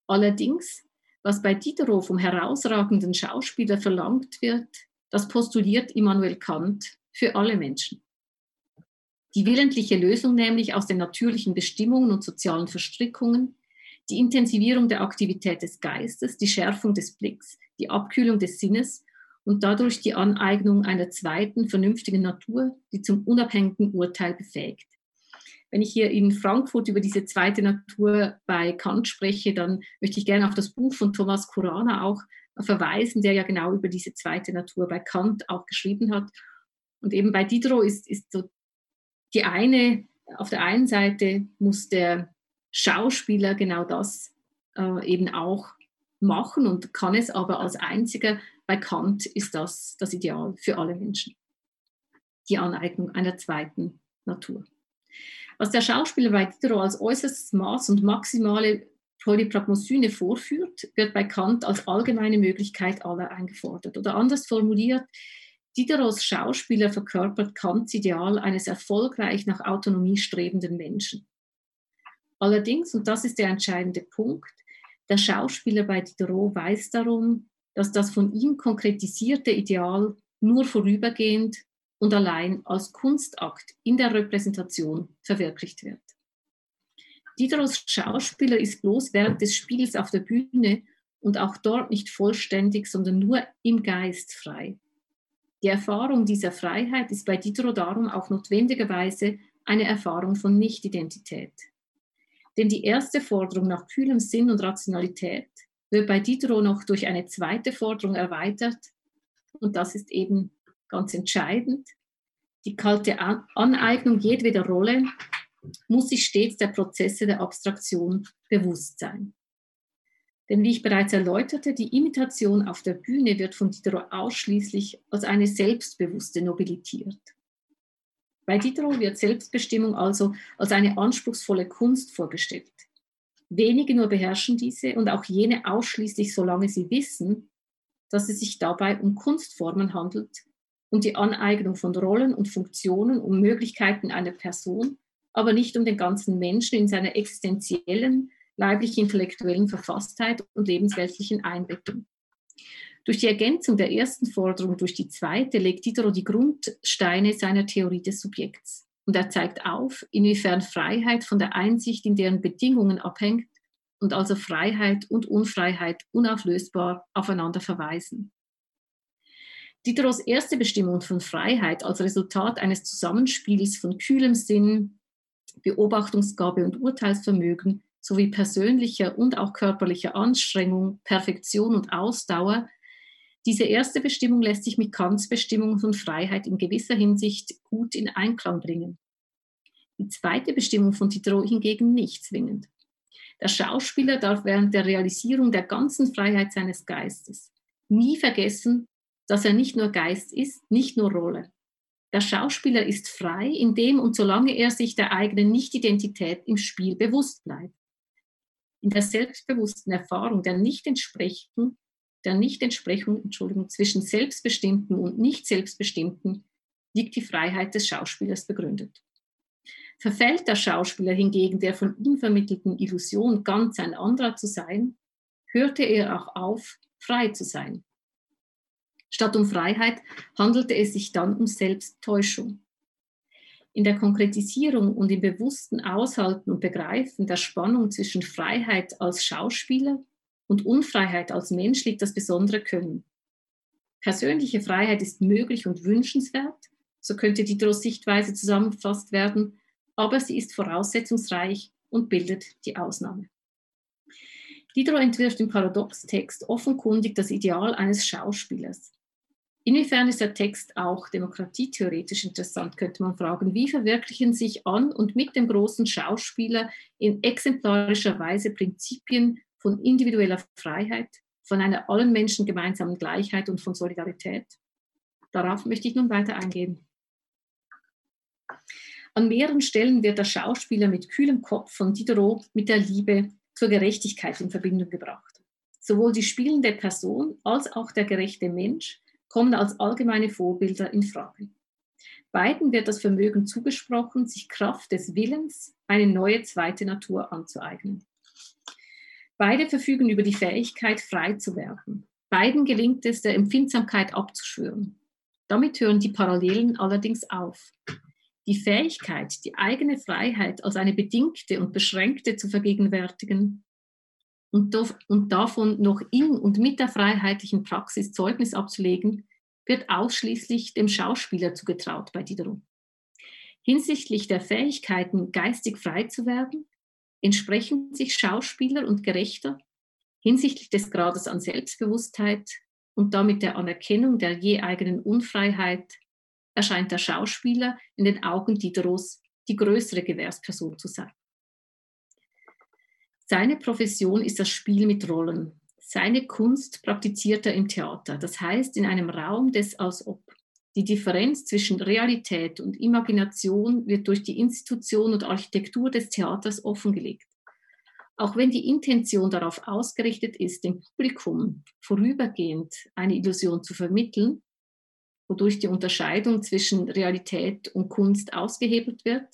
Allerdings, was bei Diderot vom herausragenden Schauspieler verlangt wird, das postuliert Immanuel Kant für alle Menschen. Die willentliche Lösung nämlich aus den natürlichen Bestimmungen und sozialen Verstrickungen, die Intensivierung der Aktivität des Geistes, die Schärfung des Blicks, die Abkühlung des Sinnes und dadurch die Aneignung einer zweiten vernünftigen Natur, die zum unabhängigen Urteil befähigt. Wenn ich hier in Frankfurt über diese zweite Natur bei Kant spreche, dann möchte ich gerne auf das Buch von Thomas Kurana auch verweisen, der ja genau über diese zweite Natur bei Kant auch geschrieben hat. Und eben bei Diderot ist, ist so die eine, auf der einen Seite muss der Schauspieler genau das äh, eben auch machen und kann es aber als einziger bei Kant ist das das Ideal für alle Menschen. Die Aneignung einer zweiten Natur. Was der Schauspieler bei Diderot als äußerstes Maß und maximale Polypragmosyne vorführt, wird bei Kant als allgemeine Möglichkeit aller eingefordert. Oder anders formuliert, Diderots Schauspieler verkörpert Kants Ideal eines erfolgreich nach Autonomie strebenden Menschen. Allerdings, und das ist der entscheidende Punkt, der Schauspieler bei Diderot weiß darum, dass das von ihm konkretisierte Ideal nur vorübergehend und allein als Kunstakt in der Repräsentation verwirklicht wird. Diderots Schauspieler ist bloß während des Spiels auf der Bühne und auch dort nicht vollständig, sondern nur im Geist frei. Die Erfahrung dieser Freiheit ist bei Diderot darum auch notwendigerweise eine Erfahrung von Nichtidentität. Denn die erste Forderung nach kühlem Sinn und Rationalität wird bei Diderot noch durch eine zweite Forderung erweitert. Und das ist eben ganz entscheidend. Die kalte Aneignung jedweder Rolle muss sich stets der Prozesse der Abstraktion bewusst sein. Denn wie ich bereits erläuterte, die Imitation auf der Bühne wird von Diderot ausschließlich als eine selbstbewusste nobilitiert. Bei Diderot wird Selbstbestimmung also als eine anspruchsvolle Kunst vorgestellt. Wenige nur beherrschen diese und auch jene ausschließlich, solange sie wissen, dass es sich dabei um Kunstformen handelt und die Aneignung von Rollen und Funktionen, um Möglichkeiten einer Person, aber nicht um den ganzen Menschen in seiner existenziellen, leiblich-intellektuellen Verfasstheit und lebensweltlichen Einbettung. Durch die Ergänzung der ersten Forderung durch die zweite legt Diderot die Grundsteine seiner Theorie des Subjekts. Und er zeigt auf, inwiefern Freiheit von der Einsicht in deren Bedingungen abhängt und also Freiheit und Unfreiheit unauflösbar aufeinander verweisen. Diderots erste Bestimmung von Freiheit als Resultat eines Zusammenspiels von kühlem Sinn, Beobachtungsgabe und Urteilsvermögen sowie persönlicher und auch körperlicher Anstrengung, Perfektion und Ausdauer diese erste Bestimmung lässt sich mit Kants Bestimmung von Freiheit in gewisser Hinsicht gut in Einklang bringen. Die zweite Bestimmung von Diderot hingegen nicht zwingend. Der Schauspieler darf während der Realisierung der ganzen Freiheit seines Geistes nie vergessen, dass er nicht nur Geist ist, nicht nur Rolle. Der Schauspieler ist frei, indem und solange er sich der eigenen Nichtidentität im Spiel bewusst bleibt. In der selbstbewussten Erfahrung der Nichtentsprechung der Nichtentsprechung Entschuldigung, zwischen Selbstbestimmten und Nicht-Selbstbestimmten liegt die Freiheit des Schauspielers begründet. Verfällt der Schauspieler hingegen der von ihm vermittelten Illusion, ganz ein anderer zu sein, hörte er auch auf, frei zu sein. Statt um Freiheit handelte es sich dann um Selbsttäuschung. In der Konkretisierung und im bewussten Aushalten und Begreifen der Spannung zwischen Freiheit als Schauspieler und Unfreiheit als Mensch liegt das besondere Können. Persönliche Freiheit ist möglich und wünschenswert, so könnte die Sichtweise zusammengefasst werden, aber sie ist voraussetzungsreich und bildet die Ausnahme. Diderot entwirft im Paradoxtext offenkundig das Ideal eines Schauspielers. Inwiefern ist der Text auch demokratietheoretisch interessant, könnte man fragen. Wie verwirklichen sich an und mit dem großen Schauspieler in exemplarischer Weise Prinzipien von individueller Freiheit, von einer allen Menschen gemeinsamen Gleichheit und von Solidarität. Darauf möchte ich nun weiter eingehen. An mehreren Stellen wird der Schauspieler mit kühlem Kopf von Diderot mit der Liebe zur Gerechtigkeit in Verbindung gebracht. Sowohl die spielende Person als auch der gerechte Mensch kommen als allgemeine Vorbilder in Frage. Beiden wird das Vermögen zugesprochen, sich Kraft des Willens eine neue zweite Natur anzueignen. Beide verfügen über die Fähigkeit, frei zu werden. Beiden gelingt es, der Empfindsamkeit abzuschwören. Damit hören die Parallelen allerdings auf. Die Fähigkeit, die eigene Freiheit als eine bedingte und beschränkte zu vergegenwärtigen und, davon noch in und mit der freiheitlichen Praxis Zeugnis abzulegen, wird ausschließlich dem Schauspieler zugetraut bei Diderot. Hinsichtlich der Fähigkeiten, geistig frei zu werden, entsprechen sich Schauspieler und Gerechter hinsichtlich des Grades an Selbstbewusstheit und damit der Anerkennung der je eigenen Unfreiheit erscheint der Schauspieler in den Augen Diderots die größere Gewährsperson zu sein. Seine Profession ist das Spiel mit Rollen. Seine Kunst praktiziert er im Theater, das heißt in einem Raum des Als ob. Die Differenz zwischen Realität und Imagination wird durch die Institution und Architektur des Theaters offengelegt. Auch wenn die Intention darauf ausgerichtet ist, dem Publikum vorübergehend eine Illusion zu vermitteln, wodurch die Unterscheidung zwischen Realität und Kunst ausgehebelt wird,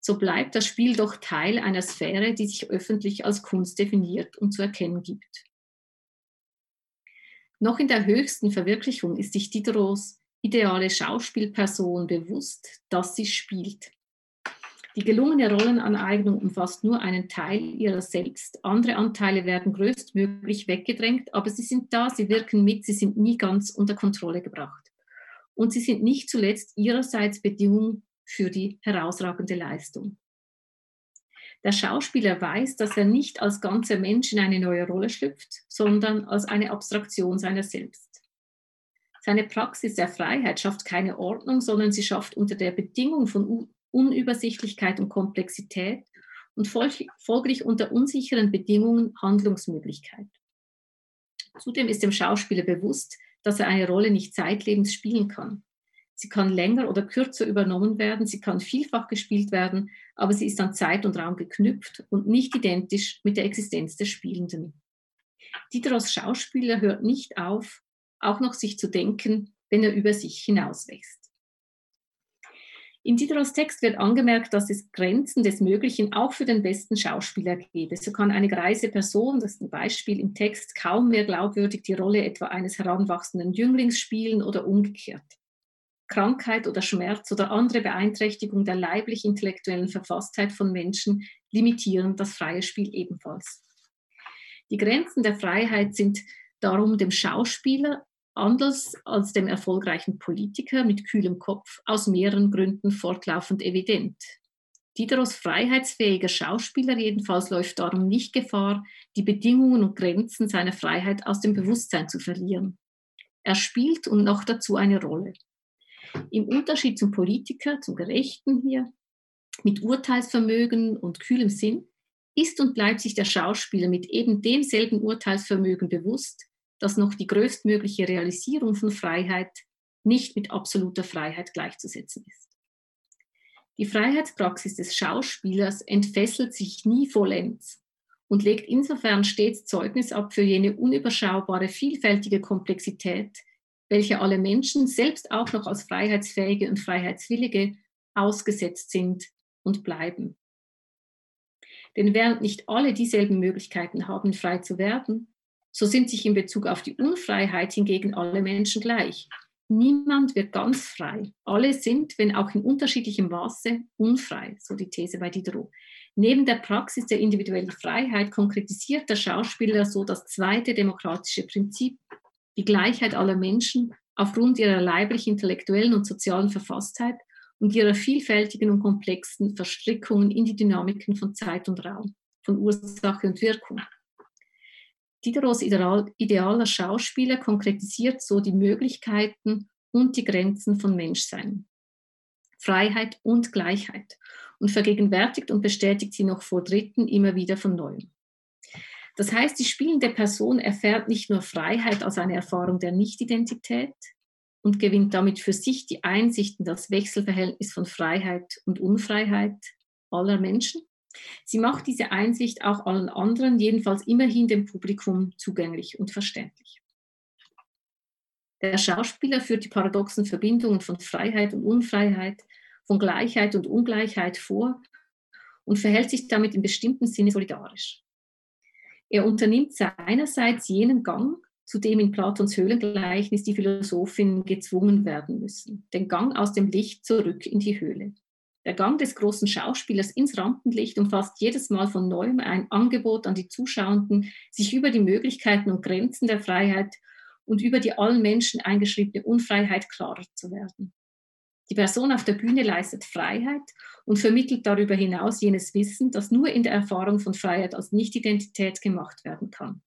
so bleibt das Spiel doch Teil einer Sphäre, die sich öffentlich als Kunst definiert und zu erkennen gibt. Noch in der höchsten Verwirklichung ist sich Diderots ideale Schauspielperson bewusst, dass sie spielt. Die gelungene Rollenaneignung umfasst nur einen Teil ihrer selbst. Andere Anteile werden größtmöglich weggedrängt, aber sie sind da, sie wirken mit, sie sind nie ganz unter Kontrolle gebracht. Und sie sind nicht zuletzt ihrerseits Bedingung für die herausragende Leistung. Der Schauspieler weiß, dass er nicht als ganzer Mensch in eine neue Rolle schlüpft, sondern als eine Abstraktion seiner selbst. Seine Praxis der Freiheit schafft keine Ordnung, sondern sie schafft unter der Bedingung von Unübersichtlichkeit und Komplexität und folglich unter unsicheren Bedingungen Handlungsmöglichkeit. Zudem ist dem Schauspieler bewusst, dass er eine Rolle nicht zeitlebens spielen kann. Sie kann länger oder kürzer übernommen werden, sie kann vielfach gespielt werden, aber sie ist an Zeit und Raum geknüpft und nicht identisch mit der Existenz des Spielenden. Diderots Schauspieler hört nicht auf, auch noch sich zu denken, wenn er über sich hinauswächst. In Diderots Text wird angemerkt, dass es Grenzen des Möglichen auch für den besten Schauspieler gebe. So kann eine greise Person, das ist ein Beispiel im Text, kaum mehr glaubwürdig die Rolle etwa eines heranwachsenden Jünglings spielen oder umgekehrt. Krankheit oder Schmerz oder andere Beeinträchtigung der leiblich-intellektuellen Verfasstheit von Menschen limitieren das freie Spiel ebenfalls. Die Grenzen der Freiheit sind darum dem Schauspieler anders als dem erfolgreichen Politiker mit kühlem Kopf aus mehreren Gründen fortlaufend evident. Dideros freiheitsfähiger Schauspieler jedenfalls läuft darum nicht Gefahr, die Bedingungen und Grenzen seiner Freiheit aus dem Bewusstsein zu verlieren. Er spielt und noch dazu eine Rolle. Im Unterschied zum Politiker, zum Gerechten hier, mit Urteilsvermögen und kühlem Sinn, ist und bleibt sich der Schauspieler mit eben demselben Urteilsvermögen bewusst, dass noch die größtmögliche Realisierung von Freiheit nicht mit absoluter Freiheit gleichzusetzen ist. Die Freiheitspraxis des Schauspielers entfesselt sich nie vollends und legt insofern stets Zeugnis ab für jene unüberschaubare, vielfältige Komplexität, welche alle Menschen, selbst auch noch als Freiheitsfähige und Freiheitswillige, ausgesetzt sind und bleiben. Denn während nicht alle dieselben Möglichkeiten haben, frei zu werden, so sind sich in Bezug auf die Unfreiheit hingegen alle Menschen gleich. Niemand wird ganz frei. Alle sind, wenn auch in unterschiedlichem Maße, unfrei, so die These bei Diderot. Neben der Praxis der individuellen Freiheit konkretisiert der Schauspieler so das zweite demokratische Prinzip, die Gleichheit aller Menschen aufgrund ihrer leiblich-intellektuellen und sozialen Verfasstheit und ihrer vielfältigen und komplexen Verstrickungen in die Dynamiken von Zeit und Raum, von Ursache und Wirkung. Diderots ideal, idealer Schauspieler konkretisiert so die Möglichkeiten und die Grenzen von Menschsein. Freiheit und Gleichheit und vergegenwärtigt und bestätigt sie noch vor Dritten immer wieder von neuem. Das heißt, die spielende Person erfährt nicht nur Freiheit als eine Erfahrung der Nichtidentität und gewinnt damit für sich die Einsicht in das Wechselverhältnis von Freiheit und Unfreiheit aller Menschen, Sie macht diese Einsicht auch allen anderen, jedenfalls immerhin dem Publikum zugänglich und verständlich. Der Schauspieler führt die paradoxen Verbindungen von Freiheit und Unfreiheit, von Gleichheit und Ungleichheit vor und verhält sich damit in bestimmten Sinne solidarisch. Er unternimmt seinerseits jenen Gang, zu dem in Platons Höhlengleichnis die Philosophinnen gezwungen werden müssen, den Gang aus dem Licht zurück in die Höhle. Der Gang des großen Schauspielers ins Rampenlicht umfasst jedes Mal von neuem ein Angebot an die Zuschauenden, sich über die Möglichkeiten und Grenzen der Freiheit und über die allen Menschen eingeschriebene Unfreiheit klarer zu werden. Die Person auf der Bühne leistet Freiheit und vermittelt darüber hinaus jenes Wissen, das nur in der Erfahrung von Freiheit als Nichtidentität gemacht werden kann.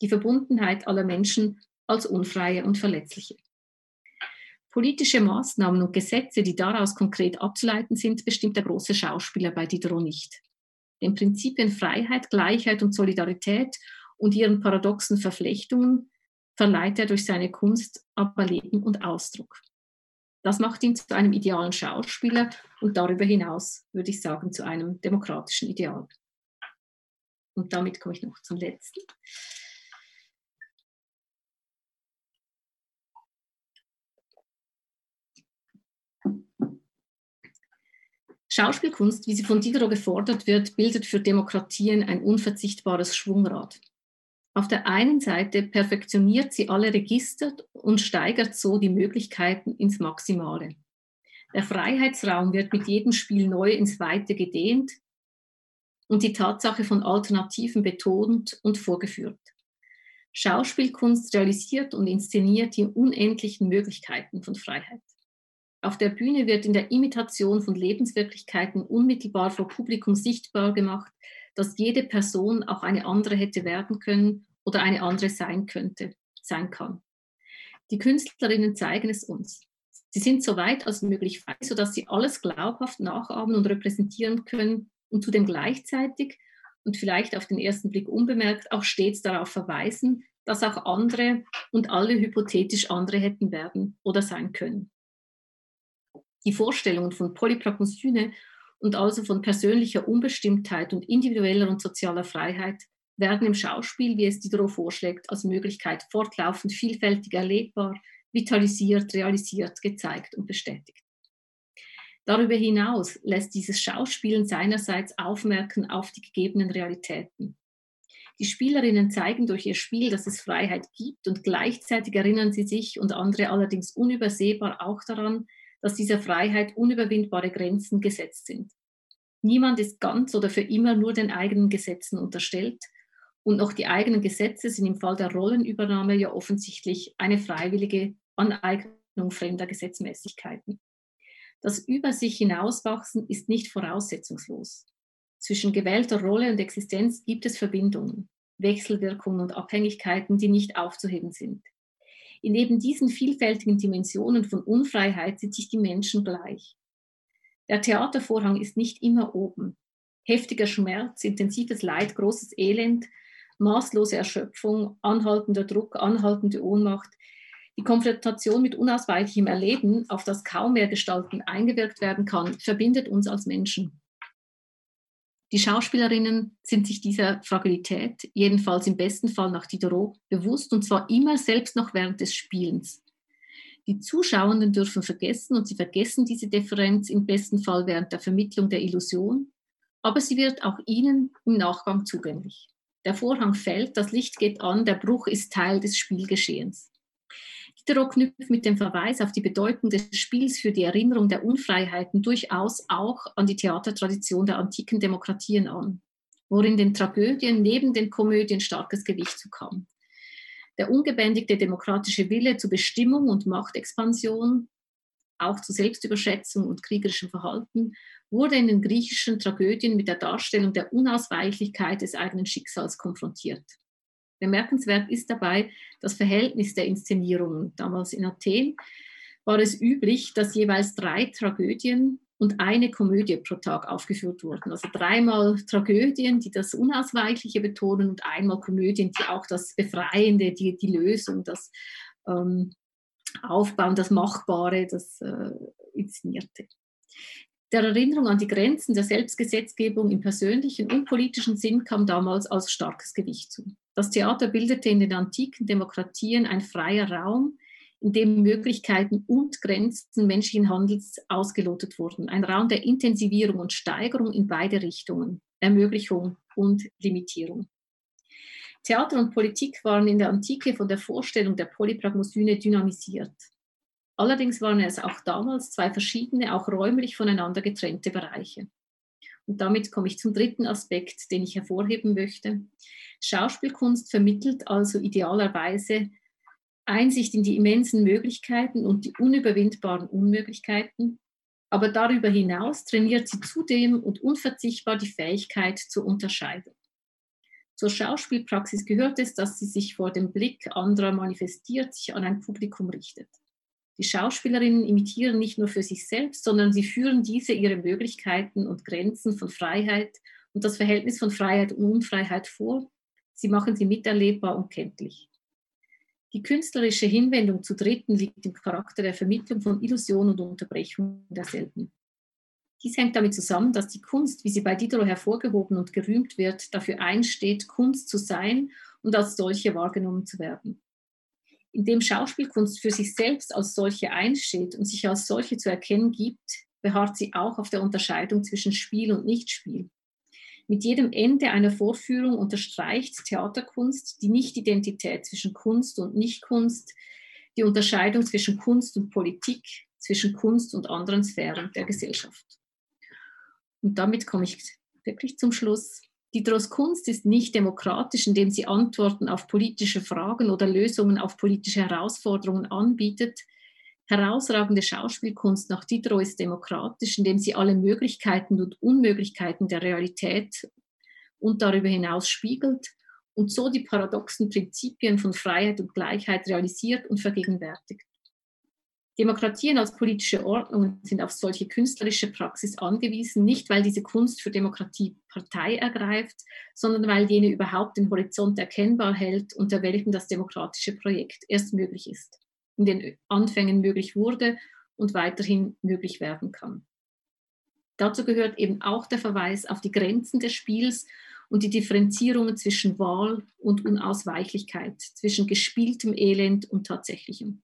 Die Verbundenheit aller Menschen als unfreie und verletzliche. Politische Maßnahmen und Gesetze, die daraus konkret abzuleiten sind, bestimmt der große Schauspieler bei Diderot nicht. Den Prinzipien Freiheit, Gleichheit und Solidarität und ihren paradoxen Verflechtungen verleiht er durch seine Kunst aber Leben und Ausdruck. Das macht ihn zu einem idealen Schauspieler und darüber hinaus, würde ich sagen, zu einem demokratischen Ideal. Und damit komme ich noch zum letzten. Schauspielkunst, wie sie von Diderot gefordert wird, bildet für Demokratien ein unverzichtbares Schwungrad. Auf der einen Seite perfektioniert sie alle Register und steigert so die Möglichkeiten ins Maximale. Der Freiheitsraum wird mit jedem Spiel neu ins Weite gedehnt und die Tatsache von Alternativen betont und vorgeführt. Schauspielkunst realisiert und inszeniert die unendlichen Möglichkeiten von Freiheit. Auf der Bühne wird in der Imitation von Lebenswirklichkeiten unmittelbar vor Publikum sichtbar gemacht, dass jede Person auch eine andere hätte werden können oder eine andere sein könnte, sein kann. Die Künstlerinnen zeigen es uns. Sie sind so weit als möglich frei, sodass sie alles glaubhaft nachahmen und repräsentieren können und zudem gleichzeitig und vielleicht auf den ersten Blick unbemerkt auch stets darauf verweisen, dass auch andere und alle hypothetisch andere hätten werden oder sein können. Die Vorstellungen von Polypragmosyne und also von persönlicher Unbestimmtheit und individueller und sozialer Freiheit werden im Schauspiel, wie es Diderot vorschlägt, als Möglichkeit fortlaufend vielfältig erlebbar, vitalisiert, realisiert, gezeigt und bestätigt. Darüber hinaus lässt dieses Schauspielen seinerseits aufmerken auf die gegebenen Realitäten. Die Spielerinnen zeigen durch ihr Spiel, dass es Freiheit gibt und gleichzeitig erinnern sie sich und andere allerdings unübersehbar auch daran, dass dieser Freiheit unüberwindbare Grenzen gesetzt sind. Niemand ist ganz oder für immer nur den eigenen Gesetzen unterstellt und auch die eigenen Gesetze sind im Fall der Rollenübernahme ja offensichtlich eine freiwillige Aneignung fremder Gesetzmäßigkeiten. Das über sich hinauswachsen ist nicht voraussetzungslos. Zwischen gewählter Rolle und Existenz gibt es Verbindungen, Wechselwirkungen und Abhängigkeiten, die nicht aufzuheben sind. In eben diesen vielfältigen Dimensionen von Unfreiheit sind sich die Menschen gleich. Der Theatervorhang ist nicht immer oben. Heftiger Schmerz, intensives Leid, großes Elend, maßlose Erschöpfung, anhaltender Druck, anhaltende Ohnmacht, die Konfrontation mit unausweichlichem Erleben, auf das kaum mehr Gestalten eingewirkt werden kann, verbindet uns als Menschen. Die Schauspielerinnen sind sich dieser Fragilität, jedenfalls im besten Fall nach Diderot, bewusst und zwar immer selbst noch während des Spielens. Die Zuschauenden dürfen vergessen und sie vergessen diese Differenz im besten Fall während der Vermittlung der Illusion, aber sie wird auch ihnen im Nachgang zugänglich. Der Vorhang fällt, das Licht geht an, der Bruch ist Teil des Spielgeschehens. Diderot knüpft mit dem Verweis auf die Bedeutung des Spiels für die Erinnerung der Unfreiheiten durchaus auch an die Theatertradition der antiken Demokratien an, worin den Tragödien neben den Komödien starkes Gewicht zukam. Der ungebändigte demokratische Wille zu Bestimmung und Machtexpansion, auch zu Selbstüberschätzung und kriegerischem Verhalten, wurde in den griechischen Tragödien mit der Darstellung der Unausweichlichkeit des eigenen Schicksals konfrontiert. Bemerkenswert ist dabei das Verhältnis der Inszenierungen. Damals in Athen war es üblich, dass jeweils drei Tragödien und eine Komödie pro Tag aufgeführt wurden. Also dreimal Tragödien, die das Unausweichliche betonen und einmal Komödien, die auch das Befreiende, die, die Lösung, das ähm, Aufbauen, das Machbare, das äh, Inszenierte. Der Erinnerung an die Grenzen der Selbstgesetzgebung im persönlichen und politischen Sinn kam damals als starkes Gewicht zu. Das Theater bildete in den antiken Demokratien ein freier Raum, in dem Möglichkeiten und Grenzen menschlichen Handels ausgelotet wurden. Ein Raum der Intensivierung und Steigerung in beide Richtungen, Ermöglichung und Limitierung. Theater und Politik waren in der Antike von der Vorstellung der Polypragmosyne dynamisiert. Allerdings waren es auch damals zwei verschiedene, auch räumlich voneinander getrennte Bereiche. Und damit komme ich zum dritten Aspekt, den ich hervorheben möchte. Schauspielkunst vermittelt also idealerweise Einsicht in die immensen Möglichkeiten und die unüberwindbaren Unmöglichkeiten, aber darüber hinaus trainiert sie zudem und unverzichtbar die Fähigkeit zur Unterscheidung. Zur Schauspielpraxis gehört es, dass sie sich vor dem Blick anderer manifestiert, sich an ein Publikum richtet. Die Schauspielerinnen imitieren nicht nur für sich selbst, sondern sie führen diese ihre Möglichkeiten und Grenzen von Freiheit und das Verhältnis von Freiheit und Unfreiheit vor. Sie machen sie miterlebbar und kenntlich. Die künstlerische Hinwendung zu Dritten liegt im Charakter der Vermittlung von Illusion und Unterbrechung derselben. Dies hängt damit zusammen, dass die Kunst, wie sie bei Diderot hervorgehoben und gerühmt wird, dafür einsteht, Kunst zu sein und als solche wahrgenommen zu werden. Indem Schauspielkunst für sich selbst als solche einsteht und sich als solche zu erkennen gibt, beharrt sie auch auf der Unterscheidung zwischen Spiel und Nichtspiel. Mit jedem Ende einer Vorführung unterstreicht Theaterkunst die Nichtidentität zwischen Kunst und Nichtkunst, die Unterscheidung zwischen Kunst und Politik, zwischen Kunst und anderen Sphären der Gesellschaft. Und damit komme ich wirklich zum Schluss. Diderot's Kunst ist nicht demokratisch, indem sie Antworten auf politische Fragen oder Lösungen auf politische Herausforderungen anbietet, Herausragende Schauspielkunst nach Diderot ist demokratisch, indem sie alle Möglichkeiten und Unmöglichkeiten der Realität und darüber hinaus spiegelt und so die paradoxen Prinzipien von Freiheit und Gleichheit realisiert und vergegenwärtigt. Demokratien als politische Ordnungen sind auf solche künstlerische Praxis angewiesen, nicht weil diese Kunst für Demokratie Partei ergreift, sondern weil jene überhaupt den Horizont erkennbar hält, unter welchem das demokratische Projekt erst möglich ist in den Anfängen möglich wurde und weiterhin möglich werden kann. Dazu gehört eben auch der Verweis auf die Grenzen des Spiels und die Differenzierungen zwischen Wahl und Unausweichlichkeit, zwischen gespieltem Elend und tatsächlichem.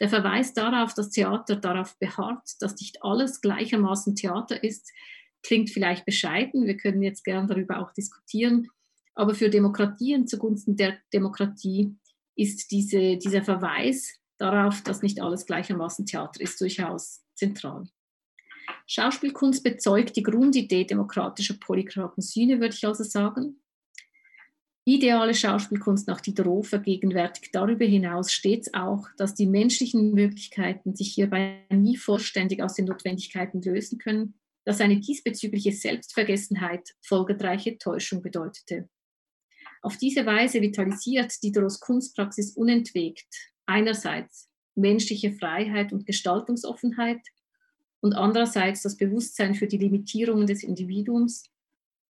Der Verweis darauf, dass Theater darauf beharrt, dass nicht alles gleichermaßen Theater ist, klingt vielleicht bescheiden. Wir können jetzt gern darüber auch diskutieren. Aber für Demokratien zugunsten der Demokratie ist diese, dieser Verweis darauf, dass nicht alles gleichermaßen Theater ist, durchaus zentral. Schauspielkunst bezeugt die Grundidee demokratischer polygrafen Syne, würde ich also sagen. Ideale Schauspielkunst nach Diderot vergegenwärtigt darüber hinaus stets auch, dass die menschlichen Möglichkeiten sich hierbei nie vollständig aus den Notwendigkeiten lösen können, dass eine diesbezügliche Selbstvergessenheit folgenreiche Täuschung bedeutete. Auf diese Weise vitalisiert Diderots Kunstpraxis unentwegt einerseits menschliche Freiheit und Gestaltungsoffenheit und andererseits das Bewusstsein für die Limitierungen des Individuums.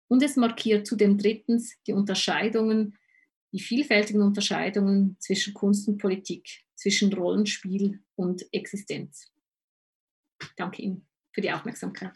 Und es markiert zudem drittens die Unterscheidungen, die vielfältigen Unterscheidungen zwischen Kunst und Politik, zwischen Rollenspiel und Existenz. Danke Ihnen für die Aufmerksamkeit.